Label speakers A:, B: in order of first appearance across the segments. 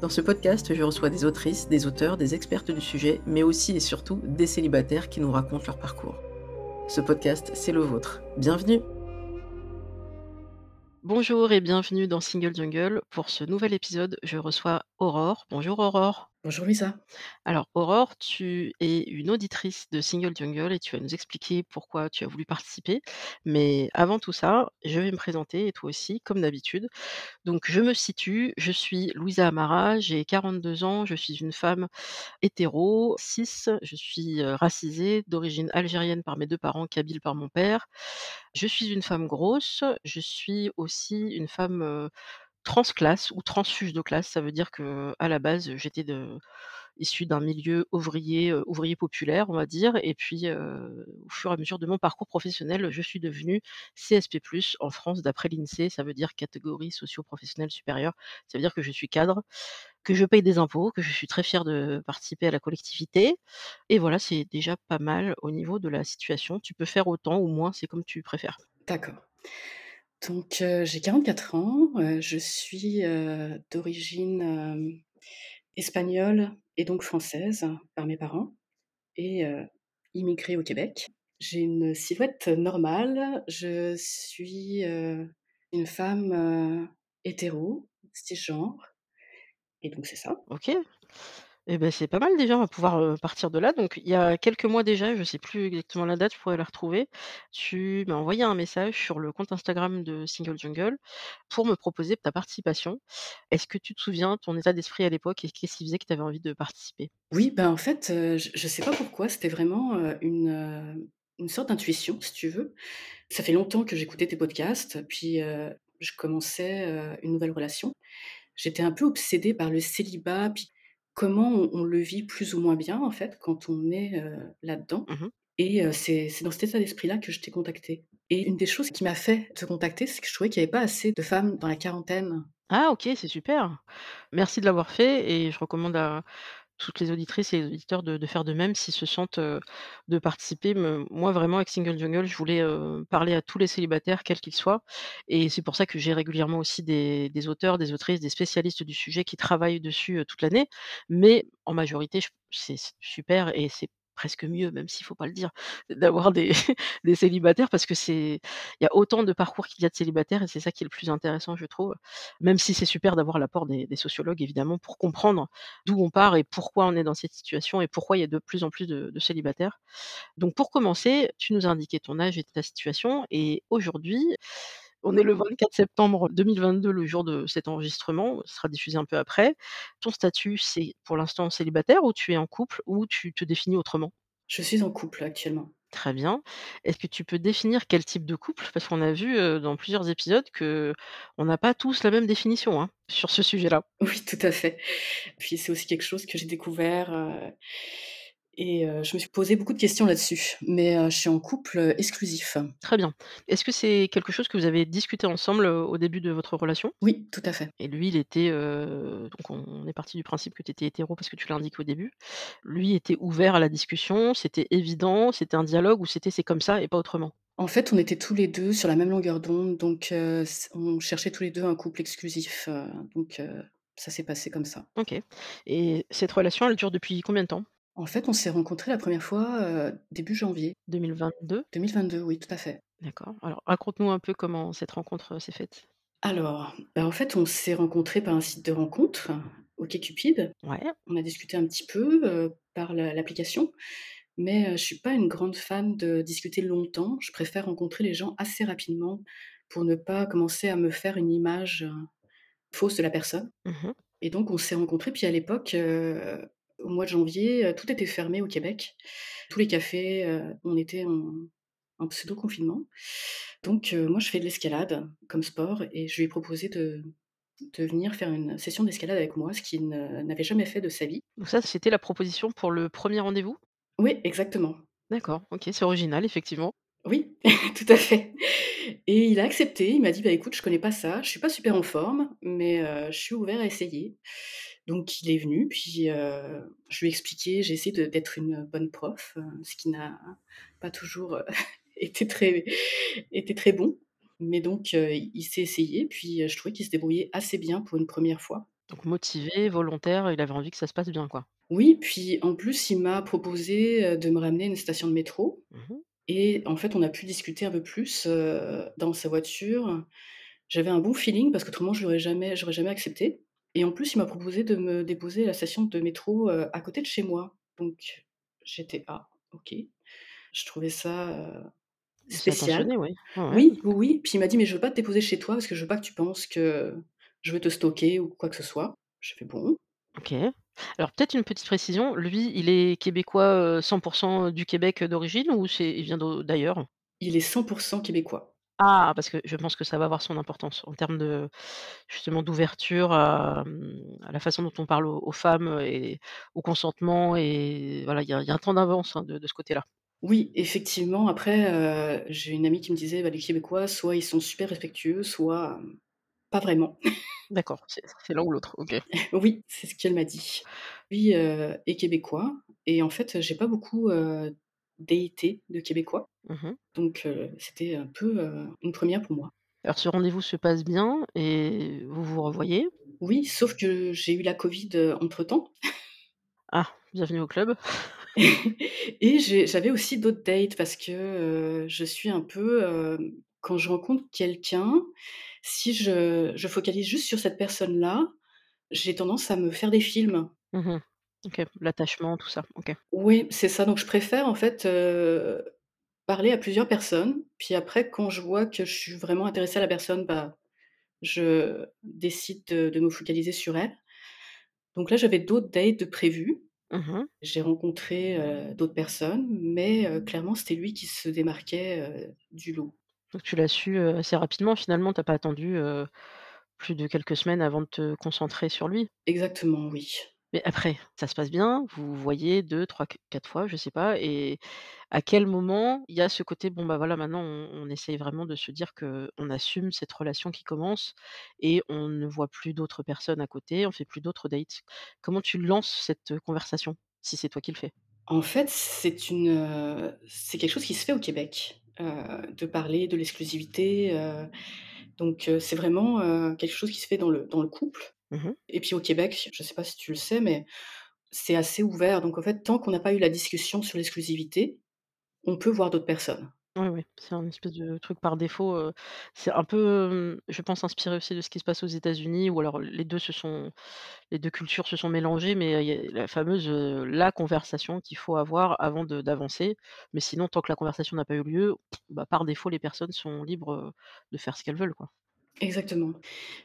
A: Dans ce podcast, je reçois des autrices, des auteurs, des expertes du sujet, mais aussi et surtout des célibataires qui nous racontent leur parcours. Ce podcast, c'est le vôtre. Bienvenue Bonjour et bienvenue dans Single Jungle. Pour ce nouvel épisode, je reçois Aurore. Bonjour Aurore.
B: Bonjour Lisa.
A: Alors Aurore, tu es une auditrice de Single Jungle et tu vas nous expliquer pourquoi tu as voulu participer. Mais avant tout ça, je vais me présenter et toi aussi, comme d'habitude. Donc je me situe, je suis Louisa Amara, j'ai 42 ans, je suis une femme hétéro, cis, je suis euh, racisée, d'origine algérienne par mes deux parents, kabyle par mon père. Je suis une femme grosse, je suis aussi une femme euh, transclasse ou transfuge de classe. Ça veut dire que à la base, j'étais de issue d'un milieu ouvrier, ouvrier populaire, on va dire et puis, au fur et à mesure de mon parcours professionnel, je suis devenue CSP+ en France d'après l'INSEE. Ça veut dire catégorie socio-professionnelle supérieure. Ça veut dire que je suis cadre, que je paye des impôts, que je suis très fière de participer à la collectivité et voilà, c'est déjà pas mal au niveau de la situation. Tu peux faire autant ou moins, c'est comme tu préfères.
B: D'accord. Donc, j'ai 44 ans, je suis, d'origine, espagnole et donc française par mes parents et immigrée au Québec. J'ai une silhouette normale, je suis, une femme, hétéro, cisgenre et donc c'est ça.
A: OK. Et beh, c'est pas mal déjà, on va pouvoir, partir de là. Donc il y a quelques mois déjà, je sais plus exactement la date, je pourrais la retrouver, tu m'as envoyé un message sur le compte Instagram de Single Jungle pour me proposer ta participation. Est-ce que tu te souviens ton état d'esprit à l'époque et qu'est-ce qui faisait que tu avais envie de participer?
B: Oui, ben, en fait, je je sais pas pourquoi, c'était vraiment, une, une sorte d'intuition, si tu veux. Ça fait longtemps que j'écoutais tes podcasts, puis, je commençais, une nouvelle relation. J'étais un peu obsédée par le célibat, puis comment on on le vit plus ou moins bien, en fait, quand on est, heu, là-dedans
A: Mmh
B: et heu, c'est dans cet état d'esprit-là que je t'ai contactée et une des choses qui m'a fait te contacter, c'est que je trouvais qu'il y avait pas assez de femmes dans la quarantaine.
A: Ah OK, c'est super. Merci de l'avoir fait et je recommande à toutes les auditrices et les auditeurs de faire de même s'ils se sentent, de participer. Moi vraiment avec Single Jungle, je voulais, parler à tous les célibataires quels qu'ils soient et c'est pour ça que j'ai régulièrement aussi des auteurs, des autrices, des spécialistes du sujet qui travaillent dessus, toute l'année. Mais en majorité, c'est super et c'est presque mieux, même s'il faut pas le dire, d'avoir des célibataires parce que c'est il y a autant de parcours qu'il y a de célibataires et c'est ça qui est le plus intéressant, je trouve. Même si c'est super d'avoir l'apport des sociologues évidemment pour comprendre d'où on part et pourquoi on est dans cette situation et pourquoi il y a de plus en plus de célibataires. Donc pour commencer, tu nous as indiqué ton âge et ta situation et aujourd'hui, on est le 24 septembre 2022, le jour de cet enregistrement, ce sera diffusé un peu après. Ton statut, c'est pour l'instant célibataire ou tu es en couple ou tu te définis autrement?
B: Je suis en couple actuellement.
A: Très bien. Est-ce que tu peux définir quel type de couple? Parce qu'on a vu, dans plusieurs épisodes qu'on n'a pas tous la même définition, hein, sur ce sujet-là.
B: Oui, tout à fait. Puis c'est aussi quelque chose que j'ai découvert, et heu, je me suis posé beaucoup de questions là-dessus. Mais heu, je suis en couple, heu, exclusif.
A: Très bien. Est-ce que c'est quelque chose que vous avez discuté ensemble, au début de votre relation?
B: Oui, tout à fait.
A: Et lui, il était, donc on on est parti du principe que tu étais hétéro parce que tu l'as indiqué au début. Lui était ouvert à la discussion, c'était évident, c'était un dialogue ou c'était: «C'est comme ça et pas autrement»?
B: En fait, on était tous les 2 sur la même longueur d'onde, donc c on cherchait tous les 2 un couple exclusif, donc ça s'est passé comme ça.
A: OK. Et cette relation, elle dure depuis combien de temps?
B: En fait, on s'est rencontrés la première fois, début janvier
A: 2022?
B: 2022, oui, tout à fait.
A: D'accord. Alors raconte-nous un peu comment cette rencontre, s'est faite?
B: Alors, bah, en fait, on s'est rencontrés par un site de rencontre, OkCupid.
A: Ouais.
B: On a discuté un petit peu, par la l'application, mais heu, je suis pas une grande fan de discuter longtemps. Je préfère rencontrer les gens assez rapidement pour ne pas commencer à me faire une image, fausse de la personne
A: Mmh
B: et donc on s'est rencontrés, puis à l'époque, au mois de janvier, heu, tout était fermé au Québec. Tous les cafés, heu, on était en en pseudo-confinement. Donc heu, moi je fais de l'escalade comme sport et je lui ai proposé de de venir faire une session d'escalade avec moi, ce qu'il n'avait jamais fait de sa vie.
A: Donc ça, c'était la proposition pour le premier rendez-vous?
B: Oui, exactement.
A: D'accord, OK, c'est original effectivement.
B: Oui, tout à fait et il a accepté. Il m'a dit: «Bah, écoute, je connais pas ça, je suis pas super en forme, mais je suis ouvert à essayer». Donc il est venu, puis, heu, je lui ai expliqué, j'ai essayé d'être une bonne prof, heu, ce qui n'a pas toujours, heu, été très été très bon. Mais donc il s'est essayé, puis, je trouvais qu'il se débrouillait assez bien pour une première fois.
A: Donc motivé, volontaire, il avait envie que ça se passe bien, quoi?
B: Oui, puis en plus, il m'a proposé, de me ramener à une station de métro
A: Mmh mh.
B: et en fait, on a pu discuter un peu plus, dans sa voiture. J'avais un bon feeling parce qu'autrement je l'aurais jamais j'aurais jamais accepté et en plus, il m'a proposé de me déposer à la station de métro, heu, à côté de chez moi. Donc j'étais: «Ah OK». Je trouvais ça,
A: C'est
B: spécial.
A: oui. Ouais.
B: Oui, oui, oui, puis il m'a dit: «Mais je veux pas te déposer chez toi parce que je veux pas que tu penses que je veux te stalker ou quoi que ce soit». J'ai fait: «Bon».
A: OK. Alors peut-être une petite précision, lui, il est québécois, heu, 100% du Québec, d'origine ou c'est il vient d'ailleurs?
B: Il est 100% québécois.
A: Ah! Parce que je pense que ça va avoir son importance en termes de justement d'ouverture à, à la façon dont on parle aux aux femmes et au consentement et voilà, il y a il y a un temps d'avance, hein, de de ce côté-là.
B: Oui, effectivement, après, heu, j'ai une amie qui me disait: «Bah, les Québécois, soit ils sont super respectueux, soit, hem, pas vraiment».
A: D'accord, c'est c'est l'un ou l'autre, OK.
B: Oui, c'est ce qu'elle m'a dit. Lui, heu, est québécois et en fait, j'ai pas beaucoup, heu, daté de Québécois,
A: Mmh mh.
B: donc heu, c'était un peu, heu, une première pour moi.
A: Alors ce rendez-vous se passe bien et vous vous revoyez?
B: Oui, sauf que j'ai eu la covid, heu, entre-temps
A: Ah, bienvenue au club.
B: et j'avais aussi d'autres dates parce que, je suis un peu, quand je rencontre quelqu'un, si je je focalise juste sur cette personne-là, j'ai tendance à me faire des films.
A: Mmh mh. OK, l'attachement, tout ça, OK.
B: Oui, c'est ça, donc je préfère en fait, heu, parler à plusieurs personnes, puis après quand je vois que je suis vraiment intéressée à la personne, bah, je décide de de me focaliser sur elle. Donc là, j'avais d'autres dates de prévues.
A: Mmh mh.
B: J'ai rencontré, heu, d'autres personnes, mais heu, clairement, c'était lui qui se démarquait, heu, du lot.
A: Donc tu l'as su, heu, assez rapidement finalement, tu as pas attendu, heu, plus de quelques semaines avant de te concentrer sur lui?
B: Exactement, oui.
A: Mais après, ça se passe bien, vous voyez 2-3-4 fois, je sais pas et à quel moment il y a ce côté, bon, bah, voilà, maintenant on essaye vraiment de se dire qu'on assume cette relation qui commence et on ne voit plus d'autres personnes à côté, on fait plus d'autres dates? Comment tu lances cette, conversation? Si c'est toi qui le fais?
B: En fait, c'est une, quelque chose qui se fait au Québec, de parler de l'exclusivité, donc c'est vraiment, quelque chose qui se fait dans le dans le couple
A: Mmh mh.
B: et puis au Québec, je sais pas si tu le sais, mais c'est assez ouvert, donc en fait, tant qu'on n'a pas eu la discussion sur l'exclusivité, on peut voir d'autres personnes.
A: Ouais, ouais, c'est un espèce de truc par défaut, c'est un peu, je pense inspiré aussi de ce qui se passe aux États-Unis où alors les 2 se sont les 2 cultures se sont mélangées, mais il y a la fameuse, la conversation qu'il faut avoir avant de d'avancer. Mais sinon, tant que la conversation n'a pas eu lieu, bah, par défaut, les personnes sont libres, de faire ce qu'elles veulent, quoi.
B: Exactement.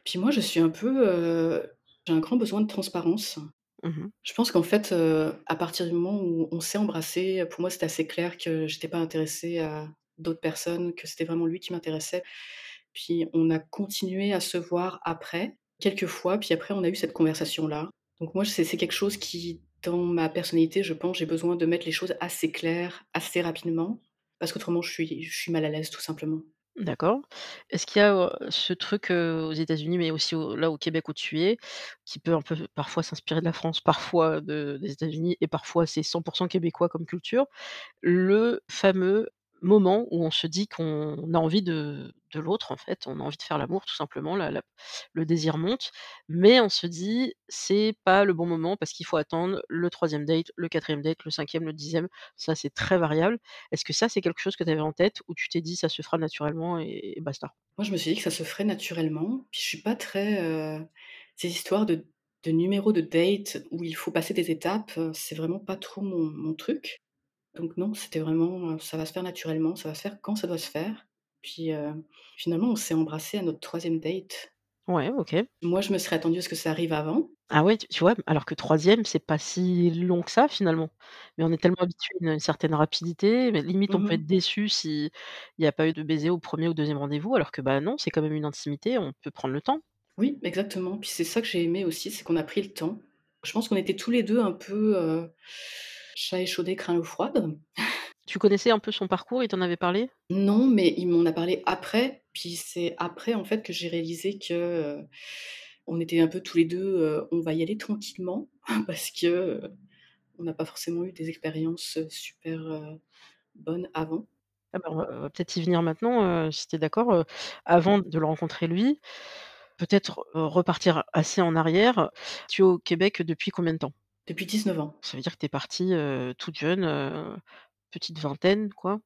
B: Puis moi, je suis un peu, j'ai un grand besoin de transparence.
A: Mmh mh.
B: Je pense qu'en fait, à partir du moment où on s'est embrassé, pour moi, c'était assez clair que j'étais pas intéressée à d'autres personnes, que c'était vraiment lui qui m'intéressait. Puis on a continué à se voir après, quelques fois, puis après on a eu cette conversation-là. Donc moi, c'est c'est quelque chose qui, dans ma personnalité, je pense, j'ai besoin de mettre les choses assez claires, assez rapidement, parce qu'autrement je suis je suis mal à l'aise, tout simplement.
A: D'accord. Est-ce qu'il y a, ce truc, aux États-Unis, mais aussi au là, au Québec où tu es, qui peut un peu parfois s'inspirer de la France, parfois de des États-Unis et parfois c'est 100% québécois comme culture? Le fameux moment où on se dit qu'on a envie de de l'autre, en fait, on a envie de faire l'amour tout simplement, la le désir monte, mais on se dit: «C'est pas le bon moment parce qu'il faut attendre le troisième date, le quatrième date, le cinquième, le dixième. Ça, c'est très variable. Est-ce que ça, c'est quelque chose que tu avais en tête ou tu t'es dit: «Ça se fera naturellement et basta»?
B: Moi, je me suis dit que ça se ferait naturellement, puis je suis pas très, heu, ces histoires de de numéros de date où il faut passer des étapes, heu, c'est vraiment pas trop mon mon truc. Donc non, c'était vraiment, ça va se faire naturellement, ça va se faire quand ça doit se faire. Puis, finalement, on s'est embrassés à notre troisième date.
A: Ouais, OK.
B: Moi, je me serais attendue à ce que ça arrive avant.
A: Ah ouais, tu tu vois? Alors que troisième c'est pas si long que ça finalement. Mais on est tellement habitué à une certaine rapidité, mais limite on
B: Mmh
A: peut
B: mh.
A: être déçu s'il y a pas eu de baiser au premier ou deuxième rendez-vous, alors que, bah, non, c'est quand même une intimité, on peut prendre le temps.
B: Oui, exactement. Puis c'est ça que j'ai aimé aussi, c'est qu'on a pris le temps. Je pense qu'on était tous les 2 un peu, Chat échaudé craint l'eau froide.
A: Tu connaissais un peu son parcours? Il t'en avait parlé?
B: Non, mais il m'en a parlé après, puis c'est après, en fait, que j'ai réalisé que, heu, on était un peu tous les 2, heu, on va y aller tranquillement parce que, heu, on n'a pas forcément eu des expériences, super, bonnes avant.
A: Ah bah, on va peut-être y venir maintenant, si tu es d'accord, avant de le rencontrer lui, peut-être, repartir assez en arrière. Tu es au Québec depuis combien de temps?
B: Depuis 19 ans.
A: Ça veut dire que tu es partie, heu, toute jeune, heu, petite vingtaine quoi.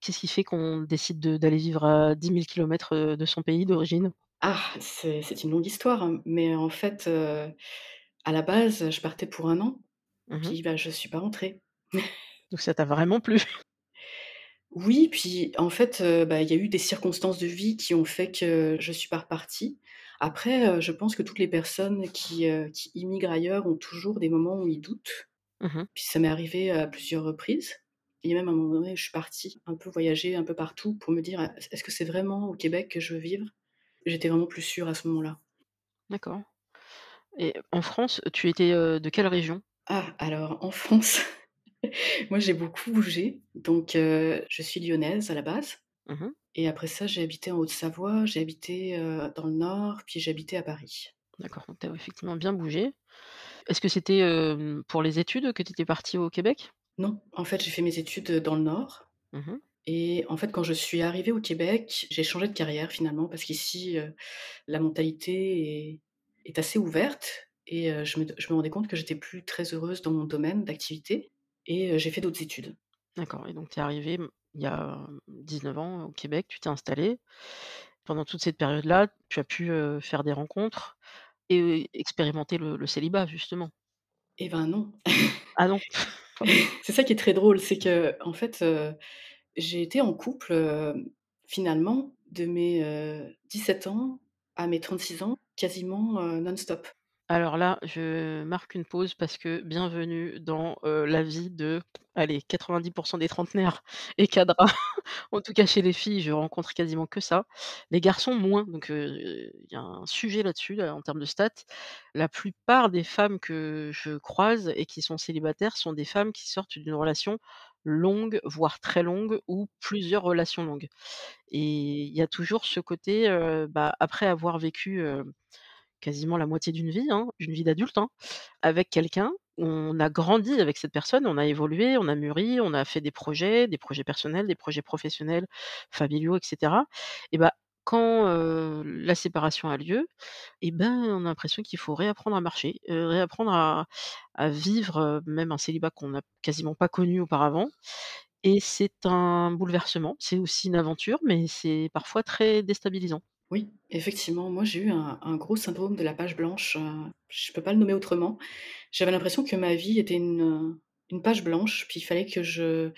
A: Qu'est-ce qui fait qu'on décide de d'aller vivre à 10 000 kilomètres, heu, de son pays d'origine?
B: Ah, c'est c'est une longue histoire, hein, mais en fait, heu, à la base, je partais pour un an,
A: Mmh mh.
B: puis, bah, je suis pas rentrée.
A: Donc ça t'a vraiment plu?
B: Oui, puis en fait, heu, bah, il y a eu des circonstances de vie qui ont fait que je suis pas repartie. Après, heu, je pense que toutes les personnes qui, heu, qui immigrent ailleurs ont toujours des moments où ils doutent.
A: Mmh mh.
B: Puis ça m'est arrivé à plusieurs reprises et même à un moment donné, je suis partie un peu voyager un peu partout pour me dire: «Est est-ce que c'est vraiment au Québec que je veux vivre?» J'étais vraiment plus sûre à ce moment-là.
A: D'accord et en France, tu étais, heu, de quelle région?
B: Ah, alors en France, moi j'ai beaucoup bougé, donc je suis lyonnaise à la base
A: Mmh mh.
B: et après ça, j'ai habité en Haute-Savoie, j'ai habité, dans le Nord, puis j'ai habité à Paris.
A: D'accord, donc tu as effectivement bien bougé. Est-ce que c'était, pour les études que tu étais partie au Québec?
B: Non, en fait, j'ai fait mes études, dans le Nord
A: Mmh mh.
B: et en fait, quand je suis arrivée au Québec, j'ai changé de carrière finalement parce qu'ici, la mentalité est est assez ouverte et je me je me rendais compte que j'étais plus très heureuse dans mon domaine d'activité et j'ai fait d'autres études.
A: D'accord et donc tu es arrivée, il y a, hem, 19 ans au Québec, tu t'es installée. Pendant toute cette période-là, tu as pu, faire des rencontres et expérimenter le le célibat justement?
B: Eh ben non!
A: Ah non?
B: C'est ça qui est très drôle, c'est qu'en fait, heu, j'ai été en couple, finalement de mes, heu, 17 ans à mes 36 ans, quasiment, non-stop.
A: Alors là, je marque une pause parce que bienvenue dans, la vie de, allez 90% des trentenaires et cadras. En tout cas chez les filles, je rencontre quasiment que ça. Les garçons moins, donc il y a un sujet là-dessus, là, en termes de stats. La plupart des femmes que je croise et qui sont célibataires sont des femmes qui sortent d'une relation longue, voire très longue ou plusieurs relations longues et il y a toujours ce côté, bah, après avoir vécu, quasiment la moitié d'une vie, hein, d'une vie d'adulte, hein, avec quelqu'un, on a grandi avec cette personne, on a évolué, on a mûri, on a fait des projets, des projets personnels, des projets professionnels, familiaux et cetera et bah, quand, la séparation a lieu et ben, on a l'impression qu'il faut réapprendre à marcher, réapprendre à vivre, même un célibat qu'on n'a quasiment pas connu auparavant et c'est un bouleversement. C'est aussi une aventure, mais c'est parfois très déstabilisant.
B: Oui, effectivement, moi j'ai eu un un gros syndrome de la page blanche, heu, je peux pas le nommer autrement. J'avais l'impression que ma vie était une, heu, une page blanche, puis il fallait que je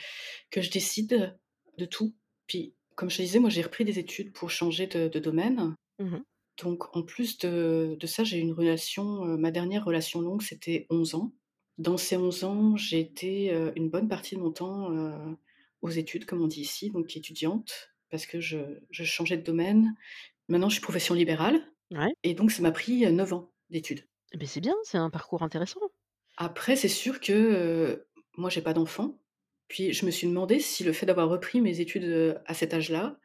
B: que je décide de tout. Puis, comme je te disais, moi j'ai repris des études pour changer de de domaine.
A: Mmh mh.
B: Donc en plus de de ça, j'ai eu une relation, heu, ma dernière relation longue, c'était 11 ans. Dans ces 11 ans, j'ai été, heu, une bonne partie de mon temps, aux études, comme on dit ici, donc étudiante, parce que je je changeais de domaine. Maintenant, je suis profession libérale
A: Ouais
B: et donc ça m'a pris, heu, 9 ans d'études.
A: et beh, c'est bien, c'est un parcours intéressant.
B: Après, c'est sûr que, heu, moi, j'ai pas d'enfant, puis je me suis demandé si le fait d'avoir repris mes études, à cet âge-là,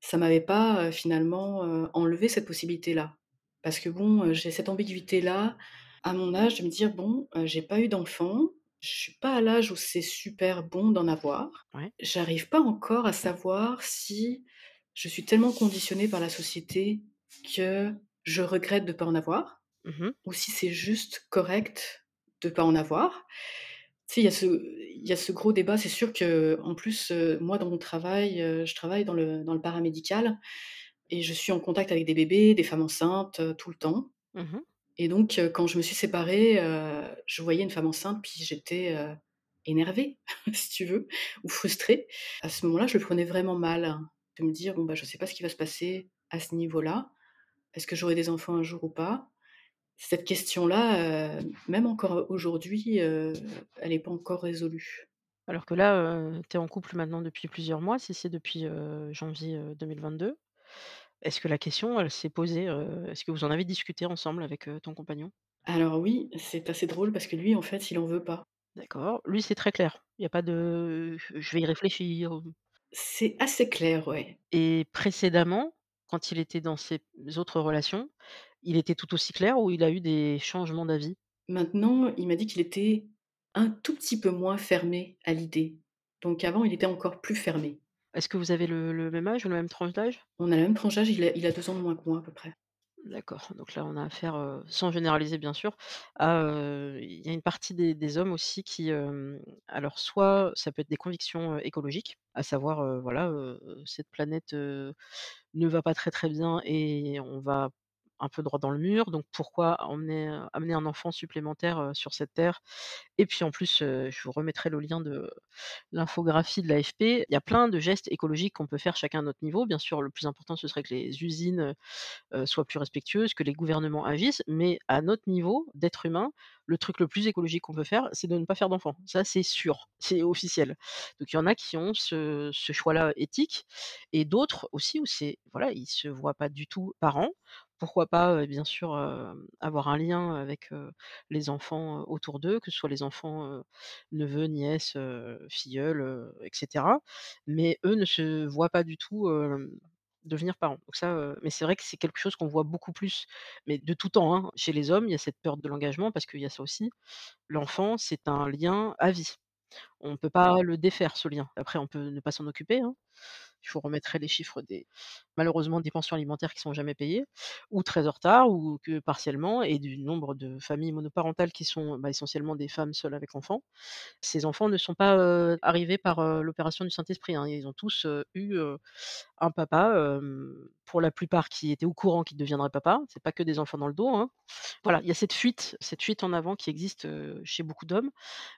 B: ça m'avait pas, finalement, enlevé cette possibilité-là. Parce que bon, j'ai cette ambiguïté-là, à mon âge, de me dire: «Bon, j'ai pas eu d'enfant, je suis pas à l'âge où c'est super bon d'en avoir».
A: Ouais.
B: J'arrive pas encore à savoir si je suis tellement conditionnée par la société que je regrette de pas en avoir
A: Mmh mh.
B: ou si c'est juste correct de pas en avoir. Tu sais, il y a ce il y a ce gros débat. C'est sûr qu'en plus, heu, moi, dans mon travail, heu, je travaille dans le dans le paramédical et je suis en contact avec des bébés, des femmes enceintes, heu, tout le temps
A: Mmh mh.
B: et donc quand je me suis séparée, je voyais une femme enceinte, puis j'étais, énervée, si tu veux, ou frustrée. À ce moment-là, je le prenais vraiment mal, de me dire: «Bon, bah, je sais pas ce qui va se passer à ce niveau-là. Est-ce que j'aurai des enfants un jour ou pas?» Cette question-là, même encore aujourd'hui, elle est pas encore résolue.
A: Alors que là, tu es en couple maintenant depuis plusieurs mois, si c'est depuis, janvier, heu, 2022. Est-ce que la question, elle s'est posée, est-ce que vous en avez discuté ensemble avec, ton compagnon?
B: Alors oui, c'est assez drôle parce que lui, en fait, il en veut pas.
A: D'accord. Lui, c'est très clair? Il y a pas de: «Je vais y réfléchir»,
B: C'est assez clair, ouais.
A: Et précédemment, quand il était dans ses autres relations, il était tout aussi clair ou il a eu des changements d'avis?
B: Maintenant, il m'a dit qu'il était un tout petit peu moins fermé à l'idée. Donc avant, il était encore plus fermé.
A: Est-ce que vous avez le le même âge ou la même tranche d'âge?
B: On a la même tranche d'âge, il a il a 2 ans de moins que moi à peu près.
A: D'accord, donc là, on a affaire, sans généraliser bien sûr, il y a une partie des hommes aussi qui, alors soit ça peut être des convictions, écologiques, à savoir, voilà, cette planète, ne va pas très, très bien et on va un peu droit dans le mur, donc pourquoi emmener, amener un enfant supplémentaire, sur cette terre? Et puis en plus, je vous remettrai le lien de l'infographie de l'AFP. Il y a plein de gestes écologiques qu'on peut faire chacun à notre niveau. Bien sûr, le plus important, ce serait que les usines, soient plus respectueuses, que les gouvernements agissent, mais à notre niveau d'être humain, le truc le plus écologique qu'on peut faire, c'est de ne pas faire d'enfants. Ça, c'est sûr, c'est officiel. Donc il y en a qui ont ce ce choix-là éthique et d'autres aussi où c'est voilà, ils se voient pas du tout parents. Pourquoi pas, bien sûr, avoir un lien avec, les enfants, autour d'eux, que ce soit les enfants, neveux, nièces, filleuls, heu, et cetera. Mais eux ne se voient pas du tout, devenir parents. Donc ça, mais c'est vrai que c'est quelque chose qu'on voit beaucoup plus, mais de tout temps, hein. Chez les hommes, il y a cette peur de l'engagement parce qu'il y a ça aussi. L'enfant, c'est un lien à vie. On ne peut pas le défaire ce lien. Après on peut ne pas s'en occuper, hein. Je vous remettrai les chiffres des malheureusement des pensions alimentaires qui sont jamais payées ou très en retard ou que partiellement et du nombre de familles monoparentales qui sont, bah, essentiellement des femmes seules avec enfants. Ces enfants ne sont pas, arrivés par, l'opération du Saint-Esprit, hein. Ils ont tous, eu, un papa, pour la plupart qui était au courant qu'il deviendrait papa. C'est pas que des enfants dans le dos, hein. Voilà, il y a cette fuite cette fuite en avant qui existe, chez beaucoup d'hommes.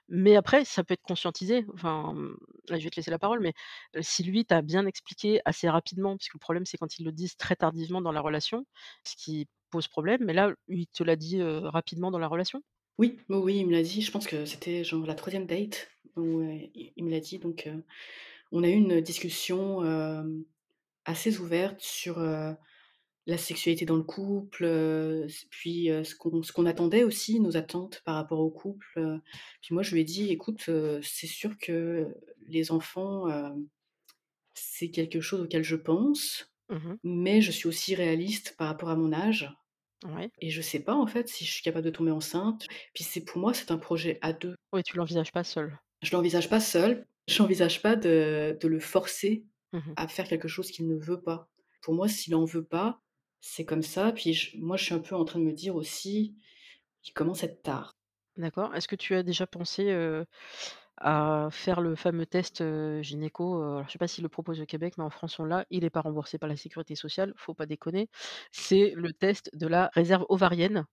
A: Mais après, ça peut être conscientisé. Enfin, mmh, là, je vais te laisser la parole, mais, si lui t'a bien expliqué assez rapidement, parce que le problème, c'est quand ils le disent très tardivement dans la relation, ce qui pose problème, mais là, il te l'a dit, rapidement dans la relation?
B: Oui, oui, il me l'a dit, je pense que c'était genre la troisième date où, il me l'a dit donc, on a eu une discussion, assez ouverte sur, la sexualité dans le couple, puis, ce qu'on attendait aussi, nos attentes par rapport au couple. Puis moi, je lui ai dit: «Écoute, c'est sûr que les enfants, c'est quelque chose auquel je pense,
A: Mmh mh.
B: mais je suis aussi réaliste par rapport à mon âge
A: Ouais.
B: et je sais pas en fait si je suis capable de tomber enceinte». Puis c'est pour moi, c'est un projet à 2.
A: Oui, tu l'envisages pas seul.
B: Je l'envisage pas seule, j'envisage pas de de le forcer
A: Mmh mh.
B: à faire quelque chose qu'il ne veut pas. Pour moi, s'il en veut pas, c'est comme ça, puis je moi, je suis un peu en train de me dire aussi, il commence à être tard.
A: D'accord. Est-ce que tu as déjà pensé, à faire le fameux test, gynéco? Alors je sais pas s'ils le proposent au Québec, mais en France on l'a. Il est pas remboursé par la sécurité sociale, faut pas déconner. C'est le test de la réserve ovarienne.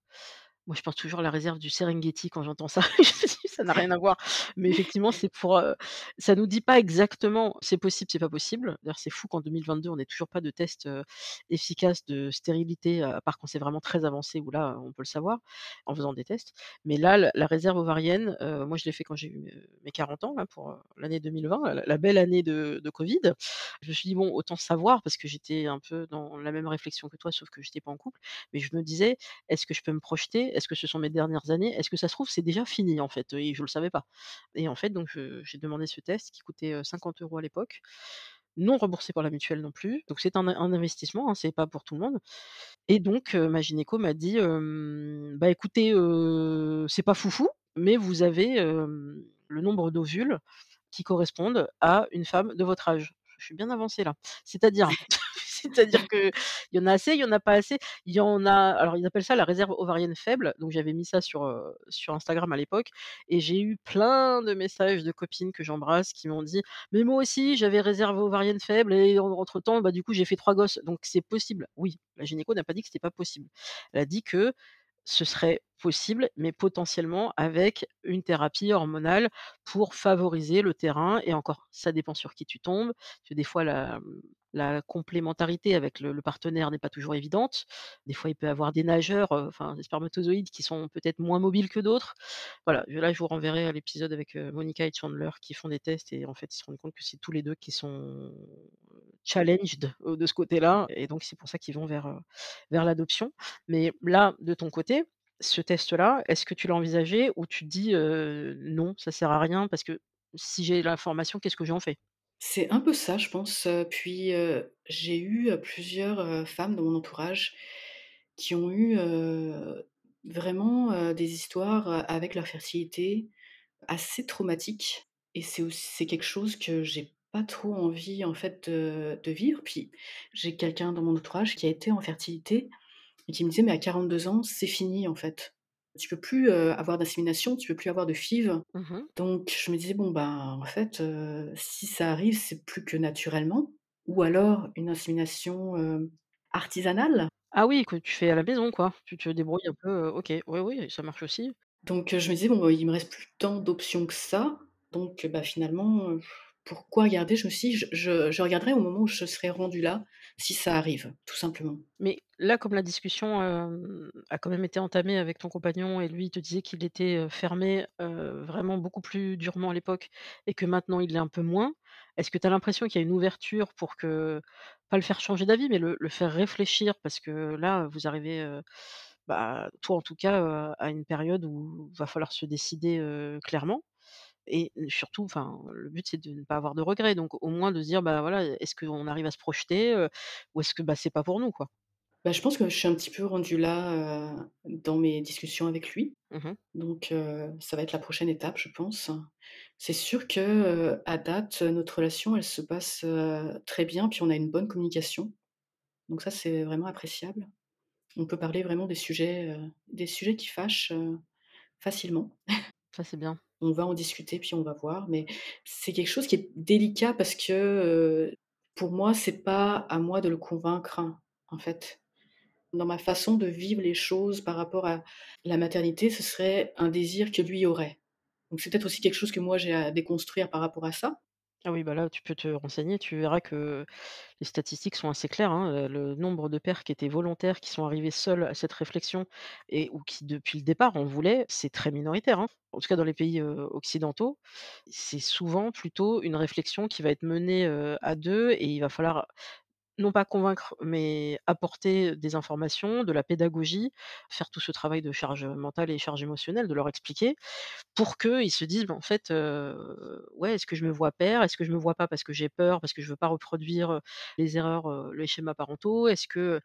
A: Moi, je pense toujours à la réserve du Serengeti quand j'entends ça. Je me dis: «Ça n'a rien à voir». Mais effectivement, c'est pour, heu, ça nous dit pas exactement c'est possible, c'est pas possible. D'ailleurs, c'est fou qu'en 2022, on ait toujours pas de test, heu, efficace de stérilité, à part quand c'est vraiment très avancé où là, on peut le savoir en faisant des tests. Mais là, la réserve ovarienne, heu, moi je l'ai fait quand j'ai eu, mes 40 ans pour, l'année 2020, la la belle année de de covid. Je me suis dit: «Bon, autant savoir» parce que j'étais un peu dans la même réflexion que toi, sauf que j'étais pas en couple. Mais je me disais: «Est-ce que je peux me projeter? Est-ce que ce sont mes dernières années? Est-ce que ça se trouve, c'est déjà fini en fait?» et je le savais pas. Et en fait, donc j'ai demandé ce test qui coûtait, heu, 50 € à l'époque, non remboursé par la mutuelle non plus. Donc c'est un investissement, hein, c'est pas pour tout le monde. Et donc, ma gynéco m'a dit, «Bah écoutez, heu, c'est pas foufou, mais vous avez, le nombre d'ovules qui correspondent à une femme de votre âge». Je suis bien avancée là. C'est-à-dire? C'est-à-dire qu'il y en a assez, il y en a pas assez. Il y en a alors ils appellent ça la réserve ovarienne faible, donc j'avais mis ça sur, sur Instagram à l'époque et j'ai eu plein de messages de copines que j'embrasse qui m'ont dit: «Mais moi aussi j'avais réserve ovarienne faible et en entre temps, bah, du coup j'ai fait 3 gosses». Donc c'est possible. Oui, la gynéco n'a pas dit que c'était pas possible. Elle a dit que ce serait possible, mais potentiellement avec une thérapie hormonale pour favoriser le terrain et encore, ça dépend sur qui tu tombes, parce que des fois la, mmh, la complémentarité avec le partenaire n'est pas toujours évidente. Des fois, il peut y avoir des nageurs, heu, enfin des spermatozoïdes qui sont peut-être moins mobiles que d'autres. Voilà, je là je vous renverrai à l'épisode avec, heu, Monica et Chandler qui font des tests et en fait, ils se rendent compte que c'est tous les 2 qui sont challenged, heu, de ce côté-là et donc c'est pour ça qu'ils vont vers, l'adoption. Mais là, de ton côté Ce test-là, est-ce que tu l'as envisagé ou tu te dis, «Non, ça sert à rien parce que si j'ai l'information, qu'est-ce que j'en fais?»
B: C'est un peu ça, je pense, puis, j'ai eu, plusieurs, femmes dans mon entourage qui ont eu, vraiment, des histoires, avec leur fertilité assez traumatiques et c'est auss c'est quelque chose que j'ai pas trop envie, en fait, de de vivre. Puis j'ai quelqu'un dans mon entourage qui a été en fertilité et qui me disait: «Mais à 42 ans, c'est fini, en fait. Tu peux plus, heu, avoir d'insémination, tu peux plus avoir de FIV».
A: Mmh mh.
B: Donc je me disais: «Bon, ben, en fait, heu, si ça arrive, c'est plus que naturellement ou alors une insémination, heu, artisanale».
A: Ah oui, que tu fais à la maison, quoi. Tu te débrouilles un peu, heu, OK. Oui, oui, ça marche aussi.
B: Donc je me disais: «Bon, bah, il me reste plus tant d'options que ça, donc bah, finalement, pourquoi regarder?» je me suis «Je je regarderai au moment où je serai rendue là, si ça arrive», tout simplement.
A: Mais là, comme la discussion, hem, a quand même été entamée avec ton compagnon et lui, te disait qu'il était, heu, fermé, heu, vraiment beaucoup plus durement à l'époque et que maintenant il l'est un peu moins. Est-ce que tu as l'impression qu'il y a une ouverture pour que pas le faire changer d'avis, mais le faire réfléchir? Parce que là, vous arrivez, bah, toi en tout cas, à une période où va falloir se décider, clairement et surtout, enfin, le but c'est de ne pas avoir de regrets, donc au moins de se dire: «Bah, voilà, est-ce qu'on arrive à se projeter, ou est-ce que, bah, c'est pas pour nous, quoi?»
B: Bah, je pense que je suis un petit peu rendue là, dans mes discussions avec lui,
A: Mmh mh.
B: donc ça va être la prochaine étape, je pense. C'est sûr que, à date, notre relation, elle se passe, très bien, puis on a une bonne communication, donc ça, c'est vraiment appréciable. On peut parler vraiment des sujets, des sujets qui fâchent, facilement.
A: Ça, c'est bien.
B: On va en discuter, puis on va voir, mais c'est quelque chose qui est délicat parce que, pour moi, c'est pas à moi de le convaincre, en fait. Dans ma façon de vivre les choses par rapport à la maternité, ce serait un désir que lui aurait. Donc c'est peut-être aussi quelque chose que moi j'ai à déconstruire par rapport à ça.
A: Ah oui, bah, là, tu peux te renseigner, tu verras que les statistiques sont assez claires, hein, le nombre de pères qui étaient volontaires, qui sont arrivés seuls à cette réflexion et ou qui depuis le départ en voulaient, c'est très minoritaire, hein. En tout cas dans les pays, occidentaux, c'est souvent plutôt une réflexion qui va être menée, à 2 et il va falloir non pas convaincre, mais apporter des informations, de la pédagogie, faire tout ce travail de charge, mentale et charge émotionnelle, de leur expliquer pour qu'ils se disent: «Bah, en fait, ouais, est-ce que je me vois père? Est-ce que je me vois pas parce que j'ai peur, parce que je veux pas reproduire, les erreurs, les schémas parentaux? Est-ce que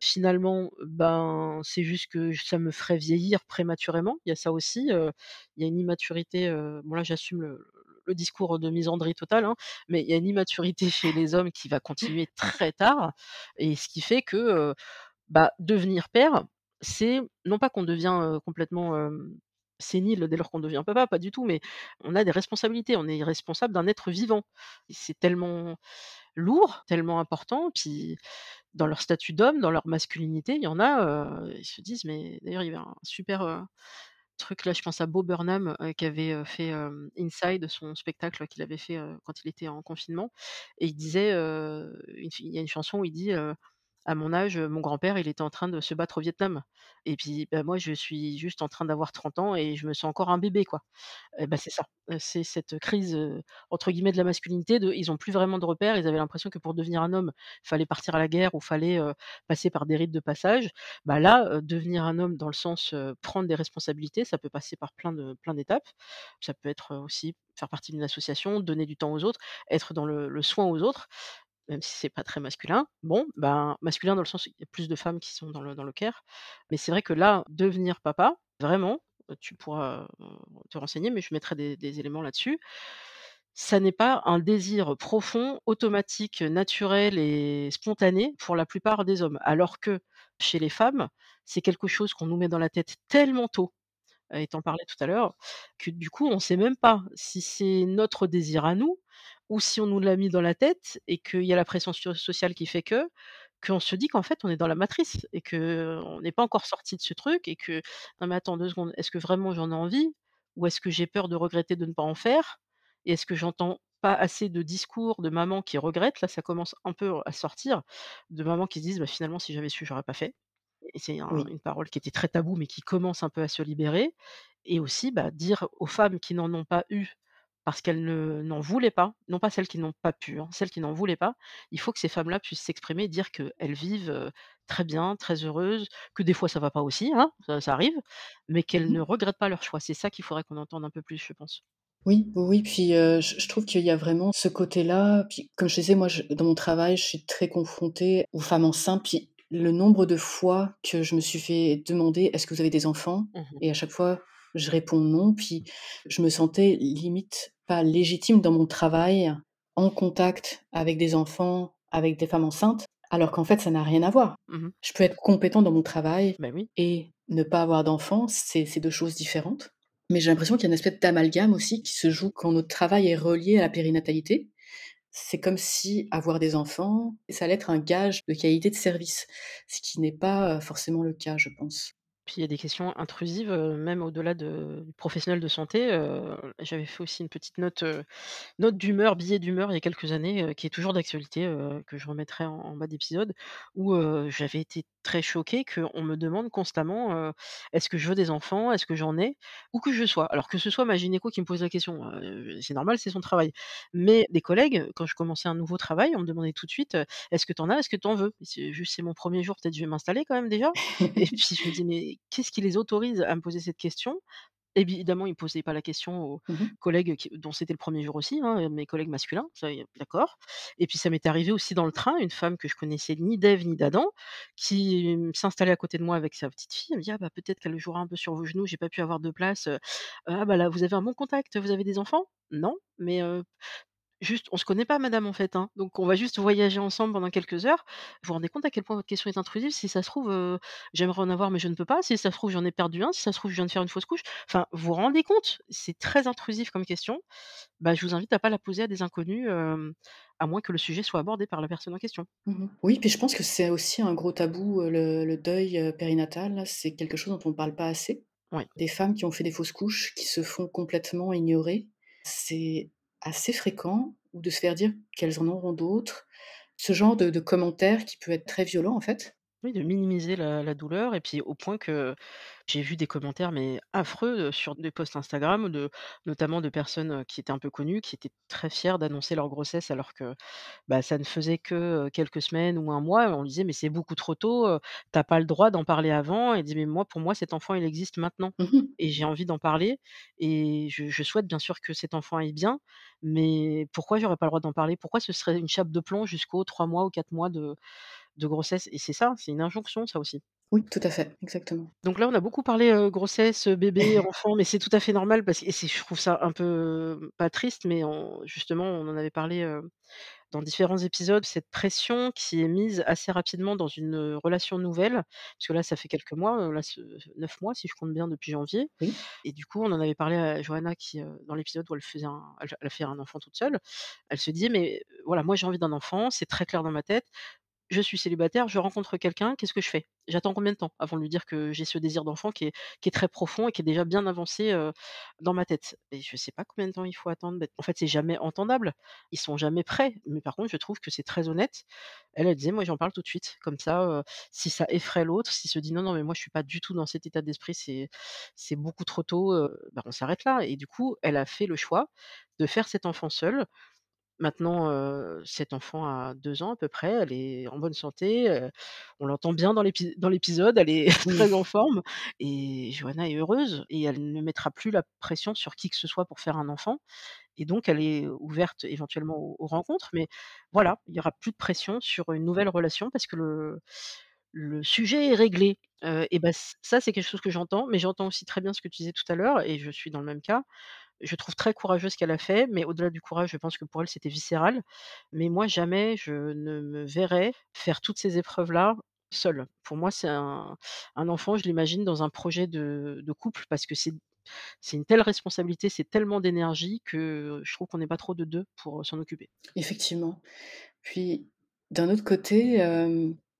A: finalement, ben, c'est juste que ça me ferait vieillir prématurément?» il y a ça aussi, il y a une immaturité, bon là j'assume le le discours de misandrie totale, hein, mais il y a une immaturité chez les hommes qui va continuer très tard et ce qui fait que, bah, devenir père, c'est non pas qu'on devient, complètement, sénile dès lors qu'on devient papa, pas du tout, mais on a des responsabilités, on est responsable d'un être vivant. C'est tellement lourd, tellement important, puis dans leur statut d'homme, dans leur masculinité, il y en a, ils se disent mais d'ailleurs il y avait un super, truc là, je pense à Bo Burnham, qui avait, fait, Inside, son spectacle qu'il avait fait, quand il était en confinement. Et il disait, il y a une chanson où il dit, «À mon âge, mon grand-père, il était en train de se battre au Vietnam et puis, bah, moi je suis juste en train d'avoir 30 ans et je me sens encore un bébé, quoi». Et bah, c'est ça, c'est cette crise, entre guillemets «de la masculinité», ils ont plus vraiment de repères. Ils avaient l'impression que pour devenir un homme, fallait partir à la guerre ou fallait, passer par des rites de passage. Bah, là, devenir un homme dans le sens, prendre des responsabilités, ça peut passer par plein de plein d'étapes. Ça peut être, aussi faire partie d'une association, donner du temps aux autres, être dans le soin aux autres, même si c'est pas très masculin. Bon, ben, masculin dans le sens où il y a plus de femmes qui sont dans le dans mais c'est vrai que là, devenir papa, vraiment, heu, tu pourras, heu, te renseigner, mais je mettrai des éléments là-dessus. Ça n'est pas un désir profond, automatique, naturel et spontané pour la plupart des hommes. Alors que chez les femmes, c'est quelque chose qu'on nous met dans la tête tellement tôt, et tu en parlais tout à l'heure, que du coup, on sait même pas si c'est notre désir à nous ou si on nous l'a mis dans la tête et qu'il y a la pression so sociale qui fait que, qu'on se dit qu'en fait on est dans la matrice et qu'on n'est pas encore sorti de ce truc et que: «Non mais attends 2 secondes, est-ce que vraiment j'en ai envie? Ou est-ce que j'ai peur de regretter de ne pas en faire? Et est-ce que j'entends pas assez de discours de mamans qui regrettent?» là, ça commence un peu à sortir, de mamans qui se disent: «Bah, finalement si j'avais su, j'aurais pas fait» et c'est un
B: Oui.
A: une parole qui était très taboue, mais qui commence un peu à se libérer et aussi, bah, dire aux femmes qui n'en ont pas eu parce qu'elles ne n'en voulaient pas, non pas celles qui n'ont pas pu, hein, celles qui n'en voulaient pas, il faut que ces femmes-là puissent s'exprimer et dire qu'elles vivent, très bien, très heureuses, que des fois ça va pas aussi, hein, ça ça arrive, mais
B: Mmh
A: qu'elles ne
B: mh.
A: regrettent pas leur choix. C'est ça qu'il faudrait qu'on entende un peu plus, je pense.
B: Oui, oui, oui, puis, je je trouve qu'il y a vraiment ce côté-là, puis comme je disais, moi, je dans mon travail, je suis très confrontée aux femmes enceintes, puis le nombre de fois que je me suis fait demander: «Est-ce que vous avez des enfants?»
A: Mmh mh.
B: et à chaque fois, je réponds: «Non», puis je me sentais limite pas légitime dans mon travail, en contact avec des enfants, avec des femmes enceintes, alors qu'en fait, ça n'a rien à voir.
A: Mmh mh.
B: Je peux être compétente dans mon travail
A: Bah oui.
B: et ne pas avoir d'enfants, c'est 2 choses différentes. Mais j'ai l'impression qu'il y a une espèce d'amalgame aussi qui se joue quand notre travail est relié à la périnatalité. C'est comme si avoir des enfants, ça allait être un gage de qualité de service, ce qui n'est pas, forcément le cas, je pense.
A: Puis il y a des questions intrusives, même au-delà de du professionnel de santé, j'avais fait aussi une petite note, note d'humeur, billet d'humeur il y a quelques années, qui est toujours d'actualité, que je remettrai en en bas d'épisode, où, j'avais été très choquée qu'on me demande constamment, «Est-ce que je veux des enfants? Est-ce que j'en ai?» où que je sois? Alors que ce soit ma gynéco qui me pose la question, c'est normal, c'est son travail. Mais des collègues, quand je commençais un nouveau travail, on me demandait tout de suite, «Est-ce que tu en as? Est-ce que tu en veux?» c'est juste c'est mon 1er jour, peut-être je vais m'installer quand même déjà et puis je me dis: «Mais qu'est-ce qui les autorise à me poser cette question?» Évidemment, ils posaient pas la question aux
B: Mmh mh.
A: collègues qui dont c'était le 1er jour aussi, hein, mes collègues masculins, ça y est, d'accord et puis ça m'est arrivé aussi dans le train, une femme que je connaissais ni d'Ève ni d'Adam, qui, mmh, s'installait à côté de moi avec sa petite fille. Elle me dit: «Ah bah, peut-être qu'elle jouera un peu sur vos genoux, j'ai pas pu avoir de place, heu, ah bah là, vous avez un bon contact, vous avez des enfants?» «Non, mais heu, juste on se connaît pas madame en fait, hein, donc on va juste voyager ensemble pendant quelques heures. Vous vous rendez compte à quel point votre question est intrusive? Si ça se trouve, heu, j'aimerais en avoir mais je ne peux pas. Si ça se trouve, j'en ai perdu un. Si ça se trouve, je viens de faire une fausse couche». Enfin, vous vous rendez compte? C'est très intrusif comme question. Bah, je vous invite à pas la poser à des inconnus, hem, à moins que le sujet soit abordé par la personne en question.
B: Mmh mh. Oui, puis je pense que c'est aussi un gros tabou, heu, le le deuil, périnatal, c'est quelque chose dont on parle pas assez. Des femmes qui ont fait des fausses couches, qui se font complètement ignorer. C'est assez fréquent ou de se faire dire qu'elles en auront d'autres. Ce genre de de commentaire qui peut être très violent, en fait.
A: Oui, de minimiser la la douleur et puis au point que j'ai vu des commentaires mais affreux, heu, sur des posts Instagram de notamment de personnes, heu, qui étaient un peu connues, qui étaient très fières d'annoncer leur grossesse alors que, bah, ça ne faisait que, heu, quelques semaines ou 1 mois. On lui disait: «Mais c'est beaucoup trop tôt, heu, tu as pas le droit d'en parler avant» et dit: «Mais moi, pour moi, cet enfant, il existe maintenant
B: Mmh mh.
A: et j'ai envie d'en parler et je je souhaite bien sûr que cet enfant aille bien, mais pourquoi j'aurais pas le droit d'en parler? Pourquoi ce serait une chape de plomb jusqu'aux 3 mois ou 4 mois de de grossesse?» et c'est ça, c'est une injonction ça aussi.
B: Oui, tout à fait, exactement.
A: Donc là, on a beaucoup parlé, grossesse, bébé, enfant, mais c'est tout à fait normal parce et c'est je trouve ça un peu, pas triste, mais on justement, on en avait parlé, dans différents épisodes, cette pression qui est mise assez rapidement dans une, relation nouvelle. Parce que là, ça fait quelques mois, là, 9 mois si je compte bien depuis janvier
B: Oui.
A: et du coup, on en avait parlé à Johanna qui, dans l'épisode où elle faisait un elle a fait un enfant toute seule. Elle se disait: «Mais voilà, moi j'ai envie d'un enfant, c'est très clair dans ma tête. Je suis célibataire, je rencontre quelqu'un, qu'est-ce que je fais? J'attends combien de temps avant de lui dire que j'ai ce désir d'enfant qui est très profond et qui est déjà bien avancé, dans ma tête?» et je sais pas combien de temps il faut attendre, en fait, c'est jamais entendable. Ils sont jamais prêts, mais par contre, je trouve que c'est très honnête. Elle, disait: «Moi, j'en parle tout de suite, comme ça, si ça effraie l'autre, s'il se dit: "Non, non, mais moi, je suis pas du tout dans cet état d'esprit, c'est beaucoup trop tôt", bah, on s'arrête là» et du coup, elle a fait le choix de faire cet enfant seule. Maintenant, heu, cet enfant a 2 ans à peu près, elle est en bonne santé, heu, on l'entend bien dans l'épi dans l'épisode, elle est très en forme et Johanna est heureuse et elle ne mettra plus la pression sur qui que ce soit pour faire un enfant et donc elle est ouverte éventuellement aux aux rencontres, mais voilà, il y aura plus de pression sur une nouvelle relation parce que le le sujet est réglé, heu et bah, ç ça, c'est quelque chose que j'entends, mais j'entends aussi très bien ce que tu disais tout à l'heure et je suis dans le même cas. Je trouve très courageux ce qu'elle a fait, mais au-delà du courage, je pense que pour elle, c'était viscéral, mais moi, jamais je ne me verrais faire toutes ces épreuves-là seule. Pour moi, c'est un enfant, je l'imagine dans un projet de couple parce que c'est c'est une telle responsabilité, c'est tellement d'énergie que je trouve qu'on n'est pas trop de 2 pour, heu, s'en occuper.
B: Effectivement. Puis, d'un autre côté,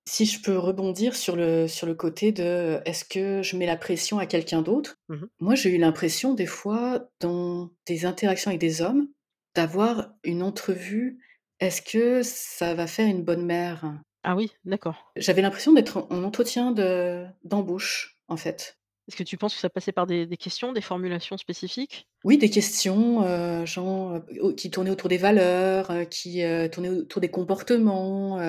B: si je peux rebondir sur le sur le côté de: «Est-ce que je mets la pression à quelqu'un d'autre?»
A: Mmh mh.
B: moi, j'ai eu l'impression des fois, dans des interactions avec des hommes, d'avoir une entrevue: «Est-ce que ça va faire une bonne mère?»
A: Ah oui, d'accord.
B: J'avais l'impression d'être en en entretien de d'embauche, en fait.
A: Est-ce que tu penses que ça passait par des questions, des formulations spécifiques?
B: Oui, des questions, heu, genre, au qui tournaient autour des valeurs, heu, qui, tournaient autour des comportements,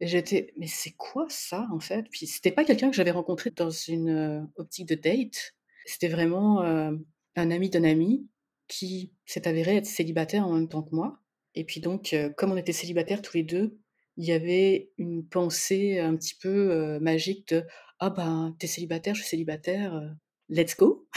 B: j'étais: «Mais c'est quoi ça, en fait?» puis c'était pas quelqu'un que j'avais rencontré dans une, optique de date. C'était vraiment, un ami d'un ami qui s'est avéré être célibataire en même temps que moi et puis donc, comme on était célibataires tous les 2, il y avait une pensée un petit peu, magique de: «Ah ben, tu es célibataire, je suis célibataire, heu, let's go!»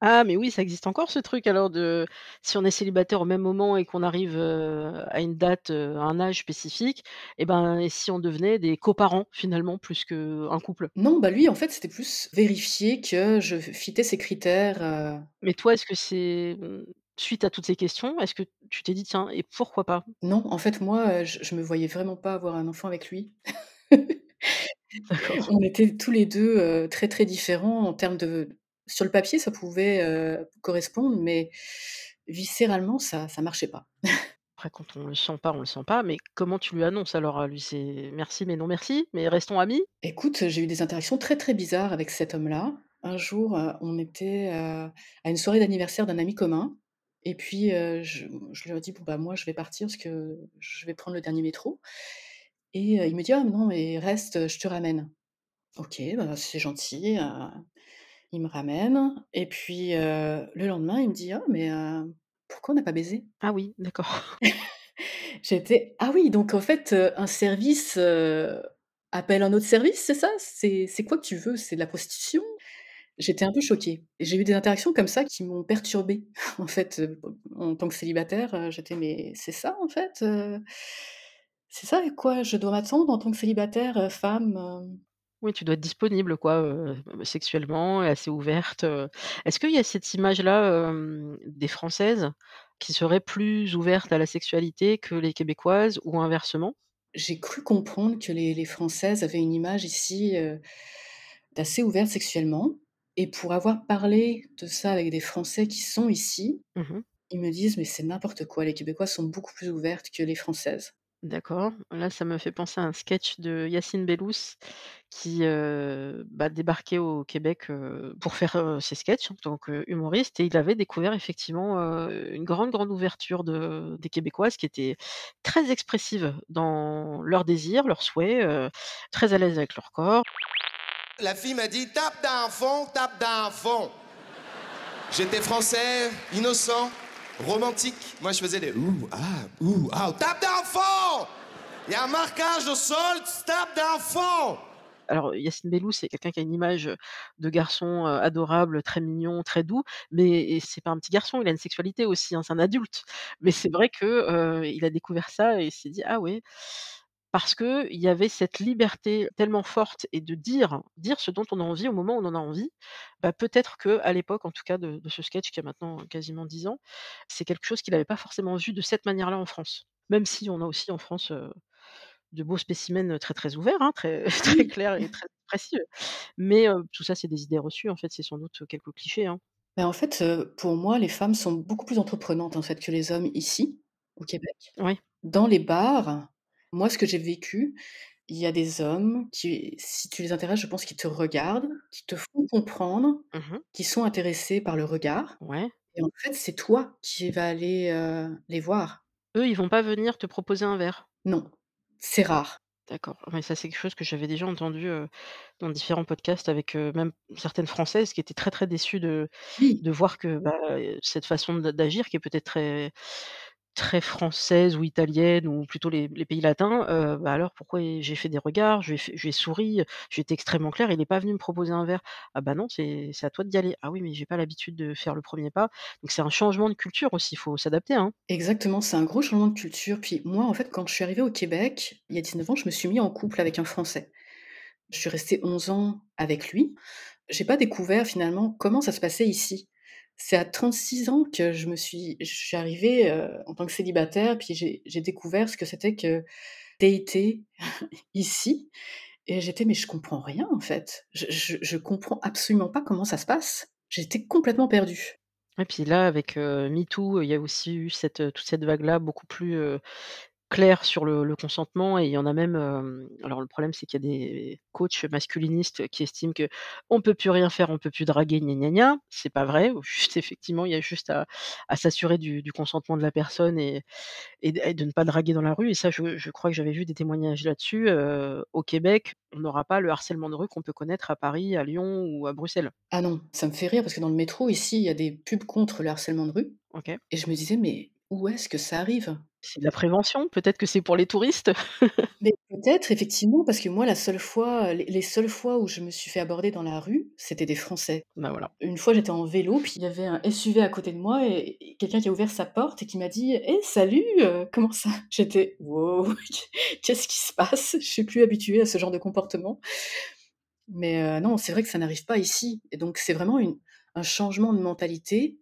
A: Ah mais oui, ça existe encore ce truc alors de si on est célibataire au même moment et qu'on arrive, heu, à une date, heu, à un âge spécifique et ben et si on devenait des coparents finalement plus qu'un couple?
B: Non, bah, lui, en fait, c'était plus vérifier que je fitais ses critères,
A: Mais toi, est-ce que c'est, mmh, suite à toutes ces questions, est-ce que tu t'es dit: «Tiens et pourquoi pas?»
B: non, en fait, moi, je je me voyais vraiment pas avoir un enfant avec lui.
A: D'accord.
B: On était tous les 2 heu, très, très différents en termes de sur le papier, ça pouvait, correspondre, mais viscéralement, ça ça marchait pas.
A: Après quand on le sent pas, on le sent pas, mais comment tu lui annonces alors à lui? C'est: «Merci mais non merci, mais restons amis»?
B: Écoute, j'ai eu des interactions très, très bizarres avec cet homme-là. Un jour, on était, à une soirée d'anniversaire d'un ami commun et puis, je lui ai dit: «Bon, bah, moi, je vais partir parce que je vais prendre le dernier métro» et heu, il me dit: «Ah mais non, mais reste, je te ramène». OK, bah, c'est gentil, heu, il me ramène et puis, heu, le lendemain, il me dit: «Ah mais, heu, pourquoi on n'a pas baisé?»
A: Ah oui, d'accord.
B: J'étais: «Ah oui, donc en fait, heu, un service, heu, appelle un autre service, c'est ça? C'est c'est quoi que tu veux? C'est de la prostitution?» J'étais un peu choquée j'ai eu des interactions comme ça qui m'ont perturbée en fait, heu, en tant que célibataire, heu, j'étais: «Mais c'est ça en fait, heu, c'est ça à quoi je dois m'attendre en tant que célibataire, heu, femme, heu?»
A: Oui, tu dois être disponible quoi, heu, sexuellement et assez ouverte, heu. Est-ce qu'il y a cette image-là, hem, des Françaises qui seraient plus ouvertes à la sexualité que les Québécoises ou inversement?
B: J'ai cru comprendre que les les Françaises avaient une image ici, heu, d'assez ouverte sexuellement et pour avoir parlé de ça avec des Français qui sont ici,
A: Mmh
B: ils me disent: «Mais c'est n'importe quoi, les Québécoises sont beaucoup plus ouvertes que les Françaises».
A: D'accord. Là, ça me fait penser à un sketch de Yacine Bellous qui, heu, bah, débarquait au Québec, heu, pour faire, heu, ses sketchs en tant qu'humoriste et il avait découvert effectivement, heu, une grande, grande ouverture de des Québécoises qui étaient très expressives dans leurs désirs, leurs souhaits, très à l'aise avec leur corps.
C: La fille m'a dit tape d'un fond, tape d'un fond. J'étais français, innocent, romantique. Moi, je faisais des ouh, ah, ouh, ah, tape d'un fond. Il y a un marquage au sol, tape d'un fond.
A: Alors Yacine Bellous, c'est quelqu'un qui a une image, de garçon, heu, adorable, très mignon, très doux, mais c'est pas un petit garçon, il a une sexualité aussi, hein, c'est un adulte. Mais c'est vrai que, heu, il a découvert ça et il s'est dit: «Ah ouais». Parce qu'il y avait cette liberté tellement forte et de dire dire ce dont on a envie au moment où on en a envie. Bah, peut-être qu'à l'époque, en tout cas de de ce sketch qui a maintenant quasiment 10 ans, c'est quelque chose qu'il avait pas forcément vu de cette manière-là en France. Même si on a aussi en France, de beaux spécimens, très, très ouverts, hein, très très clairs et très précis, mais tout ça, c'est des idées reçues, en fait, c'est sans doute quelques clichés, hein.
B: Bah, en fait, pour moi, les femmes sont beaucoup plus entreprenantes, en fait, que les hommes ici, au Québec.
A: Oui.
B: Dans les bars, moi, ce que j'ai vécu, il y a des hommes qui, si tu les intéresses, je pense qu'ils te regardent, qui te font comprendre
A: Mmh
B: qu'ils sont intéressés par le regard
A: Ouais.
B: et en fait, c'est toi qui vas aller, les voir.
A: Eux, ils vont pas venir te proposer un verre?
B: Non, c'est rare.
A: D'accord. Ouais, ça, c'est quelque chose que j'avais déjà entendu, dans différents podcasts avec, même certaines Françaises qui étaient très, très déçues de
B: Oui.
A: de voir que, bah, cette façon d'a d'agir qui est peut-être très très française ou italienne ou plutôt les pays latins, heu, bah, alors pourquoi j'ai fait des regards, je lui ai fait je lui ai souri, j'ai été extrêmement claire, il est pas venu me proposer un verre. Ah bah, non, c'est c'est à toi d'y aller. Ah oui, mais j'ai pas l'habitude de faire le premier pas. Donc c'est un changement de culture aussi, il faut s'adapter, hein.
B: Exactement, c'est un gros changement de culture. Puis moi, en fait, quand je suis arrivée au Québec, il y a 19 ans, je me suis mis en couple avec un Français. Je suis restée 11 ans avec lui. J'ai pas découvert finalement comment ça se passait ici. C'est à 36 ans que je me suis je suis arrivée, heu, en tant que célibataire, puis j'ai découvert ce que c'était que dater ici et j'étais: «Mais je comprends rien en fait. Je comprends absolument pas comment ça se passe». J'étais complètement perdue.
A: Et puis là, avec, heu, MeToo, il y a aussi eu cette, toute cette vague-là beaucoup plus, clairs sur le le consentement et il y en a même, hem, alors le problème c'est qu'il y a des coachs masculinistes qui estiment qu'on peut plus rien faire, on peut plus draguer gna gna gna. C'est pas vrai, juste effectivement, il y a juste à à s'assurer du du consentement de la personne et et de et de ne pas draguer dans la rue et ça je je crois que j'avais vu des témoignages là-dessus, heu, au Québec, on n'aura pas le harcèlement de rue qu'on peut connaître à Paris, à Lyon ou à Bruxelles.
B: Ah non, ça me fait rire parce que dans le métro ici, il y a des pubs contre le harcèlement de rue
A: OK.
B: et je me disais: «Mais où est-ce que ça arrive?»
A: C'est de la prévention, peut-être que c'est pour les touristes?
B: Mais peut-être effectivement parce que moi la seule fois, les les seules fois où je me suis fait aborder dans la rue, c'était des Français.
A: Bah, voilà.
B: Une fois j'étais en vélo, puis il y avait un SUV à côté de moi et et quelqu'un qui a ouvert sa porte et qui m'a dit: «Eh salut, heu, comment ça?» j'étais: «Wow, qu'est-ce qui se passe?» je suis plus habituée à ce genre de comportement. Mais heu, non, c'est vrai que ça n'arrive pas ici et donc c'est vraiment une un changement de mentalité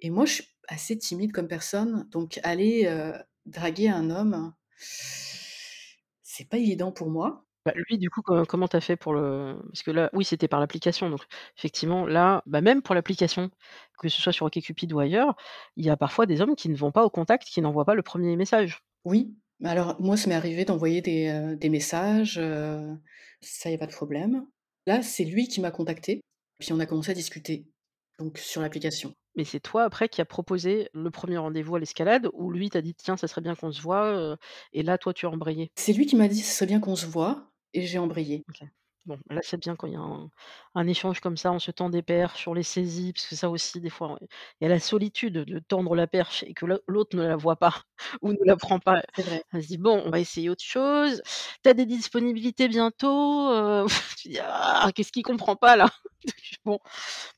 B: et moi je suis assez timide comme personne, donc aller, heu, draguer un homme c'est pas évident pour moi.
A: Bah, lui du coup co comment tu as fait pour le parce que là oui c'était par l'application donc effectivement là, bah, même pour l'application, que ce soit sur OkCupid ou ailleurs, il y a parfois des hommes qui ne vont pas au contact, qui n'envoient pas le 1er message.
B: Oui, mais alors moi ça m'est arrivé d'envoyer des, des messages, heu, ça il y a pas de problème. Là, c'est lui qui m'a contactée, puis on a commencé à discuter, donc sur l'application.
A: Mais c'est toi après qui a proposé le 1er rendez-vous à l'escalade ou lui t'a dit: «Tiens ça serait bien qu'on se voit», et là toi tu as embrayé?
B: C'est lui qui m'a dit: «Ce serait bien qu'on se voit» et j'ai embrayé.
A: Bon, là c'est bien quand il y a un un échange comme ça, on se tend des perches sur les saisies, parce que ça aussi des fois, il y a la solitude de tendre la perche et que l'au l'autre ne la voit pas ou ne la prend pas.
B: C'est vrai.
A: Elle se dit: «Bon, on va essayer autre chose. Tu as des disponibilités bientôt?» heu, tu dis: «Ah qu'est-ce qu'il comprend pas là?» bon,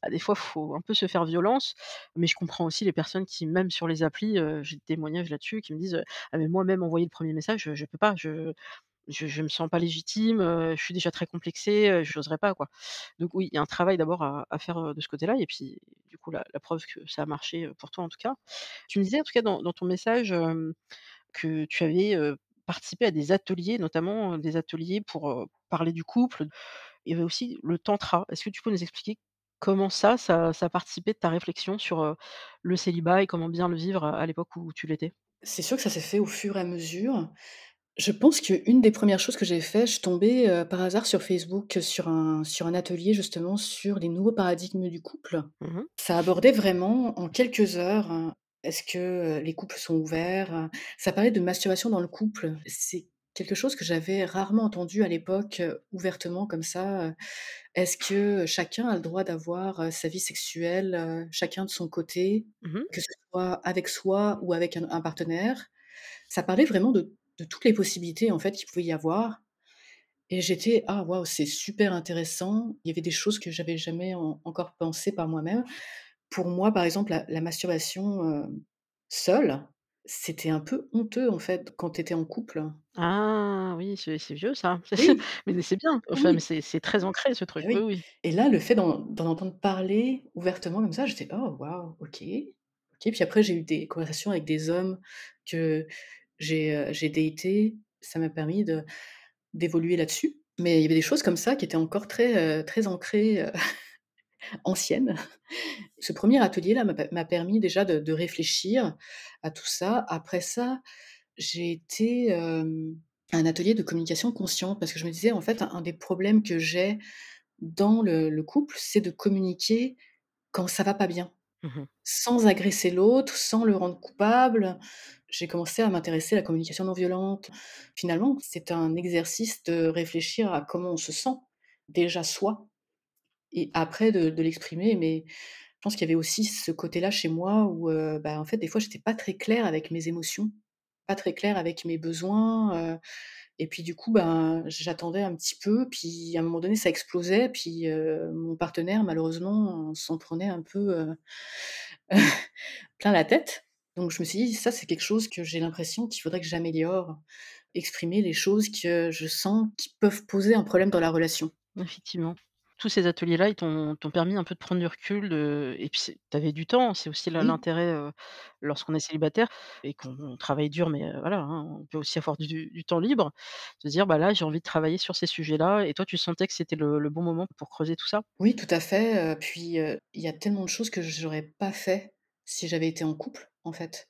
A: bah, des fois faut un peu se faire violence, mais je comprends aussi les personnes qui même sur les applis, heu, j'ai des témoignages là-dessus qui me disent, heu: «Ah mais moi même envoyer le 1er message, je je peux pas, je je je me sens pas légitime, je suis déjà très complexé, heu, j'oserais pas quoi». Donc oui, il y a un travail d'abord à faire, de ce côté-là et puis du coup la preuve que ça a marché, pour toi en tout cas. Tu me disais en tout cas dans ton message, que tu avais, participé à des ateliers, notamment, des ateliers pour, parler du couple. Il y avait aussi le tantra. Est-ce que tu peux nous expliquer comment ça, ça a participé de ta réflexion sur, le célibat et comment bien le vivre à l'époque où tu l'étais?
B: C'est sûr que ça s'est fait au fur et à mesure. Je pense qu'une des 1res choses que j'ai fait, je suis tombée, heu, par hasard sur Facebook sur un sur un atelier justement sur les nouveaux paradigmes du couple.
A: Mmh mh.
B: Ça abordait vraiment en quelques heures, est-ce que, heu, les couples sont ouverts? Ça parlait de masturbation dans le couple. C'est quelque chose que j'avais rarement entendu à l'époque, ouvertement comme ça. Est-ce que chacun a le droit d'avoir, sa vie sexuelle, chacun de son côté,
A: Mmh mh.
B: que ce soit avec soi ou avec un un partenaire? Ça parlait vraiment de de toutes les possibilités en fait qu'il pouvait y avoir et j'étais: «Ah waouh, c'est super intéressant». Il y avait des choses que j'avais jamais en encore pensées par moi-même. Pour moi, par exemple, la la masturbation, heu, seule, c'était un peu honteux en fait quand tu étais en couple.
A: Ah oui, c'est c'est vieux ça.
B: Oui.
A: Mais c'est bien, enfin
B: Oui.
A: c'est c'est très ancré ce
B: Bah
A: truc, oui,
B: oui
A: oui.
B: et là, le fait d'en d'en entendre parler ouvertement comme ça, j'étais: «Oh waouh, OK, OK». Puis après j'ai eu des conversations avec des hommes que j'ai, datés, ça m'a permis d'évoluer là-dessus. Mais il y avait des choses comme ça qui étaient encore très, ancrées, anciennes. Ce 1er atelier là m'a pe m'a permis déjà de réfléchir à tout ça. Après ça, j'ai été, un atelier de communication consciente parce que je me disais: «En fait, un des problèmes que j'ai dans le le couple, c'est de communiquer quand ça va pas bien,
A: Mmh mh.
B: sans agresser l'autre, sans le rendre coupable». J'ai commencé à m'intéresser à la communication non violente. Finalement, c'est un exercice de réfléchir à comment on se sent, déjà soi et après de l'exprimer. Mais je pense qu'il y avait aussi ce côté-là chez moi où, bah, en fait, des fois, j'étais pas très claire avec mes émotions, pas très claire avec mes besoins, et puis du coup, ben, j'attendais un petit peu, puis à un moment donné, ça explosait, puis, heu, mon partenaire malheureusement s'en prenait un peu, heu, plein la tête. Donc je me suis dit: «Ça, c'est quelque chose que j'ai l'impression qu'il faudrait que j'améliore, exprimer les choses que je sens qui peuvent poser un problème dans la relation».
A: Effectivement. Tous ces ateliers-là, ils t'ont t'ont permis un peu de prendre du recul, de et puis c'est tu avais du temps, c'est aussi
B: Oui.
A: l'intérêt, lorsqu'on est célibataire et qu'on travaille dur, mais voilà, hein, on peut aussi avoir du du temps libre. Se dire: «Bah là, j'ai envie de travailler sur ces sujets-là» et toi, tu sentais que c'était le le bon moment pour creuser tout ça?
B: Oui, tout à fait, puis, il y a tellement de choses que j'aurais pas fait si j'avais été en couple, en fait.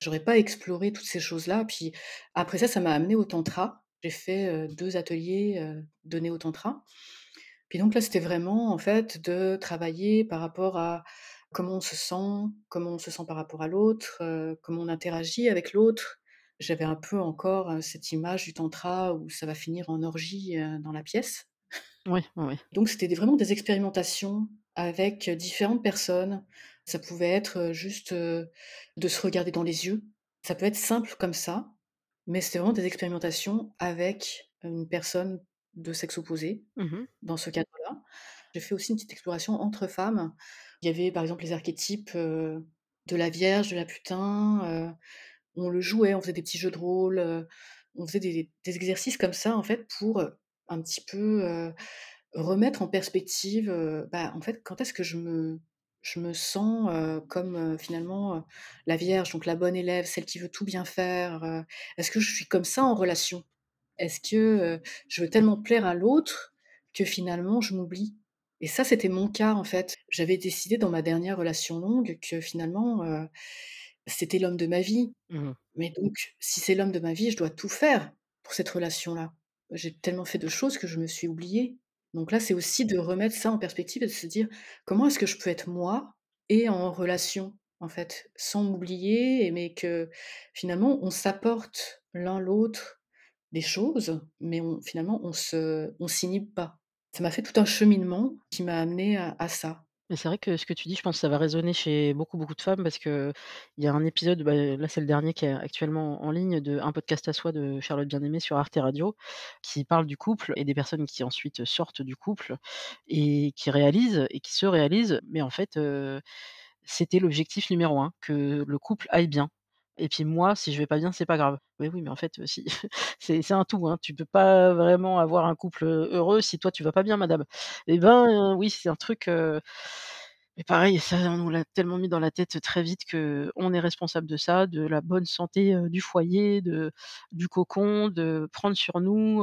B: J'aurais pas exploré toutes ces choses-là. Puis après ça, ça m'a amenée au tantra. J'ai fait, heu, 2 ateliers, de néo tantra. Puis donc là, c'était vraiment en fait de travailler par rapport à comment on se sent, comment on se sent par rapport à l'autre, comment on interagit avec l'autre. J'avais un peu encore, cette image du tantra où ça va finir en orgie, dans la pièce.
A: Oui, oui.
B: Donc c'était vraiment des expérimentations avec, différentes personnes. Ça pouvait être, juste, de se regarder dans les yeux. Ça peut être simple comme ça, mais c'était vraiment des expérimentations avec une personne de sexe opposé,
A: Mmh
B: dans ce cadre-là. J'ai fait aussi une petite exploration entre femmes. Il y avait par exemple les archétypes, de la Vierge, de la Putain, on le jouait, on faisait des petits jeux de rôle, on faisait des des exercices comme ça en fait pour, un petit peu, remettre en perspective, bah, en fait, quand est-ce que je me je me sens, comme, finalement, la Vierge, donc la bonne élève, celle qui veut tout bien faire? Est-ce que je suis comme ça en relation? Est-ce que, je veux tellement plaire à l'autre que finalement je m'oublie? Et ça, c'était mon cas, en fait. J'avais décidé dans ma dernière relation longue que finalement, c'était l'homme de ma vie.
A: Mmh
B: Mais donc, si c'est l'homme de ma vie, je dois tout faire pour cette relation-là. J'ai tellement fait de choses que je me suis oubliée. Donc là, c'est aussi de remettre ça en perspective et de se dire: «Comment est-ce que je peux être moi et en relation, en fait, sans m'oublier mais que finalement on s'apporte l'un l'autre des choses, mais on finalement on se on s'inhibe pas». Ça m'a fait tout un cheminement qui m'a amené à ça.
A: Mais c'est vrai que ce que tu dis, je pense que ça va résonner chez beaucoup, beaucoup de femmes parce qu'il y a un épisode, bah, là, c'est le dernier qui est actuellement en ligne de Un podcast à soi de Charlotte Bien-Aimée sur Arte Radio, qui parle du couple et des personnes qui ensuite sortent du couple et qui réalisent et qui se réalisent, mais en fait, heu, c'était l'objectif numéro un, que le couple aille bien et puis moi, si je vais pas bien, c'est pas grave. Mais oui, mais en fait, heu, si c'est un tout, hein. Tu peux pas vraiment avoir un couple, heureux si toi tu vas pas bien madame. Et ben, oui, c'est un truc, heu mais pareil, ça, on nous l'a tellement mis dans la tête très vite qu'on est responsable de ça, de la bonne santé, du foyer, de du cocon, de prendre sur nous,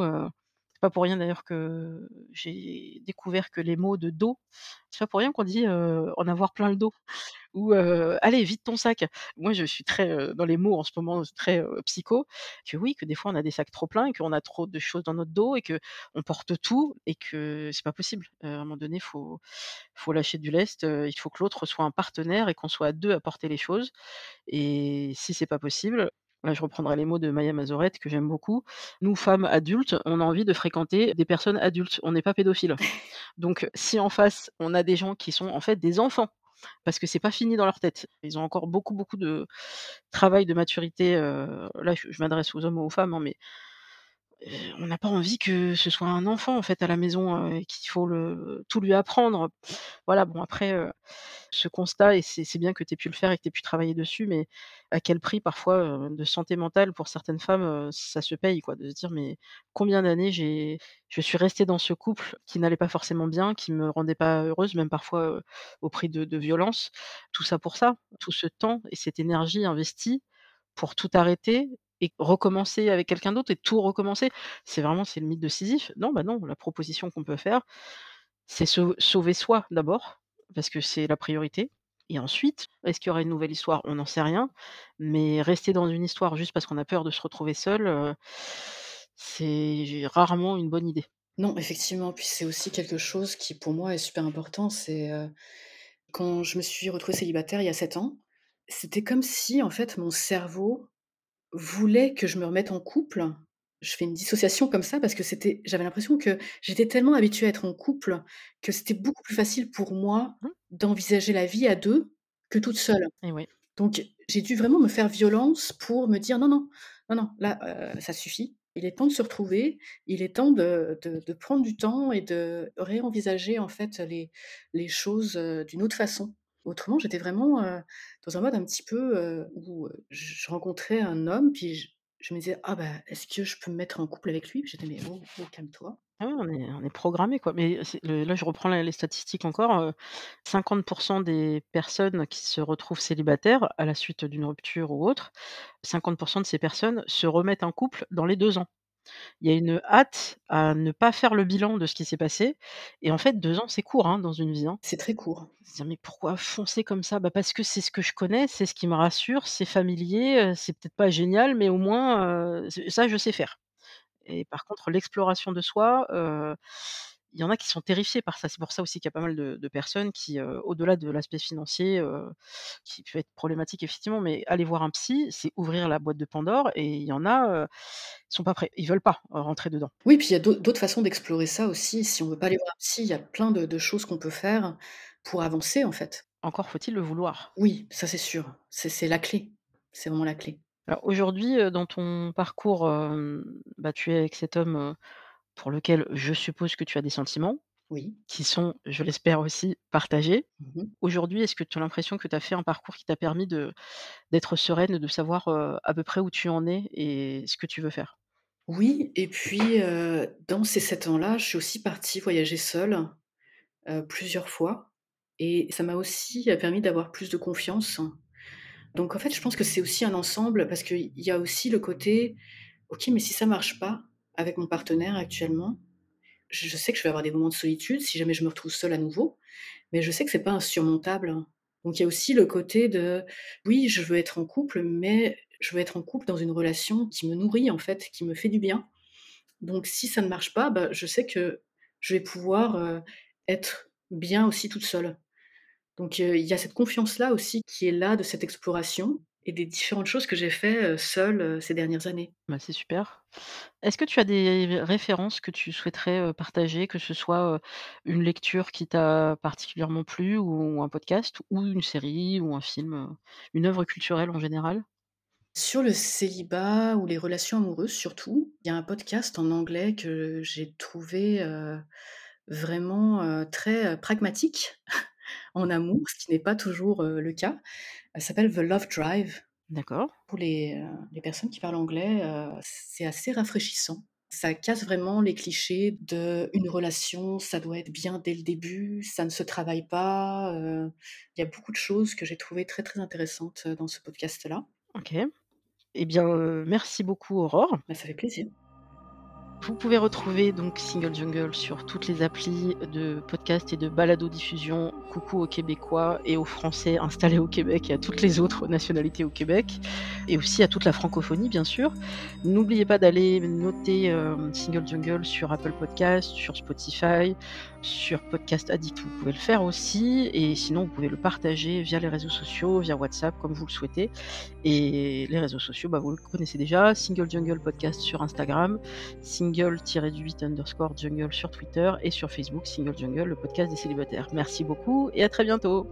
A: pas pour rien d'ailleurs que j'ai découvert que les mots de dos, c'est pas pour rien qu'on dit, en avoir plein le dos ou «Allez vide ton sac». Moi je suis très, dans les mots en ce moment, très, psycho, que oui, que des fois on a des sacs trop pleins et qu'on a trop de choses dans notre dos et qu'on porte tout et que c'est pas possible. À un moment donné, faut faut lâcher du lest, il faut que l'autre soit un partenaire et qu'on soit à 2 à porter les choses et si c'est pas possible, là je reprendrai les mots de Maya Mazorette que j'aime beaucoup. Nous, femmes adultes, on a envie de fréquenter des personnes adultes, on n'est pas pédophiles. Donc si en face, on a des gens qui sont en fait des enfants, parce que c'est pas fini dans leur tête. Ils ont encore beaucoup, beaucoup de travail de maturité, heu, là je m'adresse aux hommes ou aux femmes, hein, mais on n'a pas envie que ce soit un enfant, en fait, à la maison, heu, et qu'il faut le tout lui apprendre. Voilà, bon après, heu, ce constat et c'est bien que tu aies pu le faire et que tu aies pu travailler dessus, mais à quel prix parfois, de santé mentale pour certaines femmes, ça se paye quoi, de se dire: «Mais combien d'années j'ai je suis restée dans ce couple qui n'allait pas forcément bien, qui me rendait pas heureuse», même parfois, au prix de de violences. Tout ça pour ça, tout ce temps et cette énergie investie pour tout arrêter et recommencer avec quelqu'un d'autre et tout recommencer. C'est vraiment c'est le mythe de Sisyphe. Non, bah, non, la proposition qu'on peut faire, c'est sau sauver soi d'abord, parce que c'est la priorité et ensuite, est-ce qu'il y aura une nouvelle histoire? On n'en sait rien, mais rester dans une histoire juste parce qu'on a peur de se retrouver seul, heu, c'est rarement une bonne idée.
B: Non, effectivement, puis c'est aussi quelque chose qui pour moi est super important, c'est, heu, quand je me suis retrouvée célibataire il y a 7 ans, c'était comme si en fait mon cerveau voulait que je me remette en couple. Je fais une dissociation comme ça parce que c'était j'avais l'impression que j'étais tellement habituée à être en couple que c'était beaucoup plus facile pour moi
A: Mmh
B: d'envisager la vie à 2 que toute seule.
A: et oui.
B: Donc j'ai dû vraiment me faire violence pour me dire: «Non, non, non, non, là, ça suffit. Il est temps de se retrouver. Il est temps de de de prendre du temps et de réenvisager, en fait, les les choses, d'une autre façon». Autrement, j'étais vraiment, heu, dans un mode un petit peu, heu, où, heu, je rencontrais un homme, puis je me disais: «Ah bah, est-ce que je peux me mettre en couple avec lui?» J'étais: «Mais oh, oh, calme-toi».
A: Ah ouais, on est programmé quoi, mais là je reprends les statistiques encore, heu, 50 des personnes qui se retrouvent célibataires à la suite d'une rupture ou autre, 50 de ces personnes se remettent en couple dans les 2 ans. Il y a une hâte à ne pas faire le bilan de ce qui s'est passé et en fait 2 ans c'est court, hein, dans une vie, hein.
B: C'est très court.
A: Se dire: «Mais pourquoi foncer comme ça?» bah, parce que c'est ce que je connais, c'est ce qui me rassure, c'est familier, heu, c'est peut-être pas génial, mais au moins, heu, ç ça je sais faire et par contre l'exploration de soi, heu, il y en a qui sont terrifiés par ça. C'est pour ça aussi qu'il y a pas mal de de personnes qui, au-delà de l'aspect financier, qui peut être problématique effectivement, mais aller voir un psy, c'est ouvrir la boîte de Pandore et il y en a, heu, ils sont pas prêts. Ils veulent pas, rentrer dedans.
B: Oui, puis il y a d'aut d'autres façons d'explorer ça aussi. Si on veut pas aller voir un psy, il y a plein de de choses qu'on peut faire pour avancer, en fait.
A: Encore faut-il le vouloir.
B: Oui, ça c'est sûr. C'est la clé. C'est vraiment la clé.
A: Alors aujourd'hui, dans ton parcours, bah, tu es avec cet homme, pour lequel je suppose que tu as des sentiments,
B: Oui.
A: qui sont, je l'espère aussi, partagés.
B: Mmh mh.
A: Aujourd'hui, est-ce que tu as l'impression que tu as fait un parcours qui t'a permis de d'être sereine, de savoir, à peu près où tu en es et ce que tu veux faire?
B: Oui et puis, dans ces 7 ans-là, je suis aussi partie voyager seule, plusieurs fois et ça m'a aussi, permis d'avoir plus de confiance. Donc en fait, je pense que c'est aussi un ensemble parce qu'il y a aussi le côté: «OK, mais si ça marche pas avec mon partenaire actuellement, je sais que je vais avoir des moments de solitude si jamais je me retrouve seule à nouveau, mais je sais que c'est pas insurmontable». Donc il y a aussi le côté de: «Oui, je veux être en couple, mais je veux être en couple dans une relation qui me nourrit en fait, qui me fait du bien». Donc si ça ne marche pas, bah, je sais que je vais pouvoir, heu, être bien aussi toute seule. Donc heu, il y a cette confiance-là aussi qui est là de cette exploration et des différentes choses que j'ai fait, seule, ces dernières années.
A: Bah, c'est super. Est-ce que tu as des références que tu souhaiterais, partager, que ce soit, une lecture qui t'a particulièrement plu ou un podcast ou une série ou un film, une œuvre culturelle en général?
B: Sur le célibat ou les relations amoureuses surtout, il y a un podcast en anglais que j'ai trouvé, vraiment, très, pragmatique en amour, ce qui n'est pas toujours, le cas. Elle s'appelle The Love Drive.
A: D'accord.
B: Pour les, heu, les personnes qui parlent anglais, heu, c'est assez rafraîchissant. Ça casse vraiment les clichés de une relation, ça doit être bien dès le début, ça ne se travaille pas, heu, il y a beaucoup de choses que j'ai trouvées très, très intéressantes, dans ce podcast-là.
A: OK. Eh bien, merci beaucoup Aurore.
B: Bah, ça fait plaisir.
A: Vous pouvez retrouver donc Single Jungle sur toutes les applis de podcast et de balado-diffusion. Coucou aux Québécois et aux Français installés au Québec et à toutes les autres nationalités au Québec et aussi à toute la francophonie bien sûr. N'oubliez pas d'aller noter, hem, Single Jungle sur Apple Podcast, sur Spotify, sur Podcast Addict, vous pouvez le faire aussi et sinon vous pouvez le partager via les réseaux sociaux, via WhatsApp comme vous le souhaitez et les réseaux sociaux, bah, vous le connaissez déjà, Single Jungle Podcast sur Instagram, single-du8_jungle sur Twitter et sur Facebook, Single Jungle, le podcast des célibataires. Merci beaucoup et à très bientôt!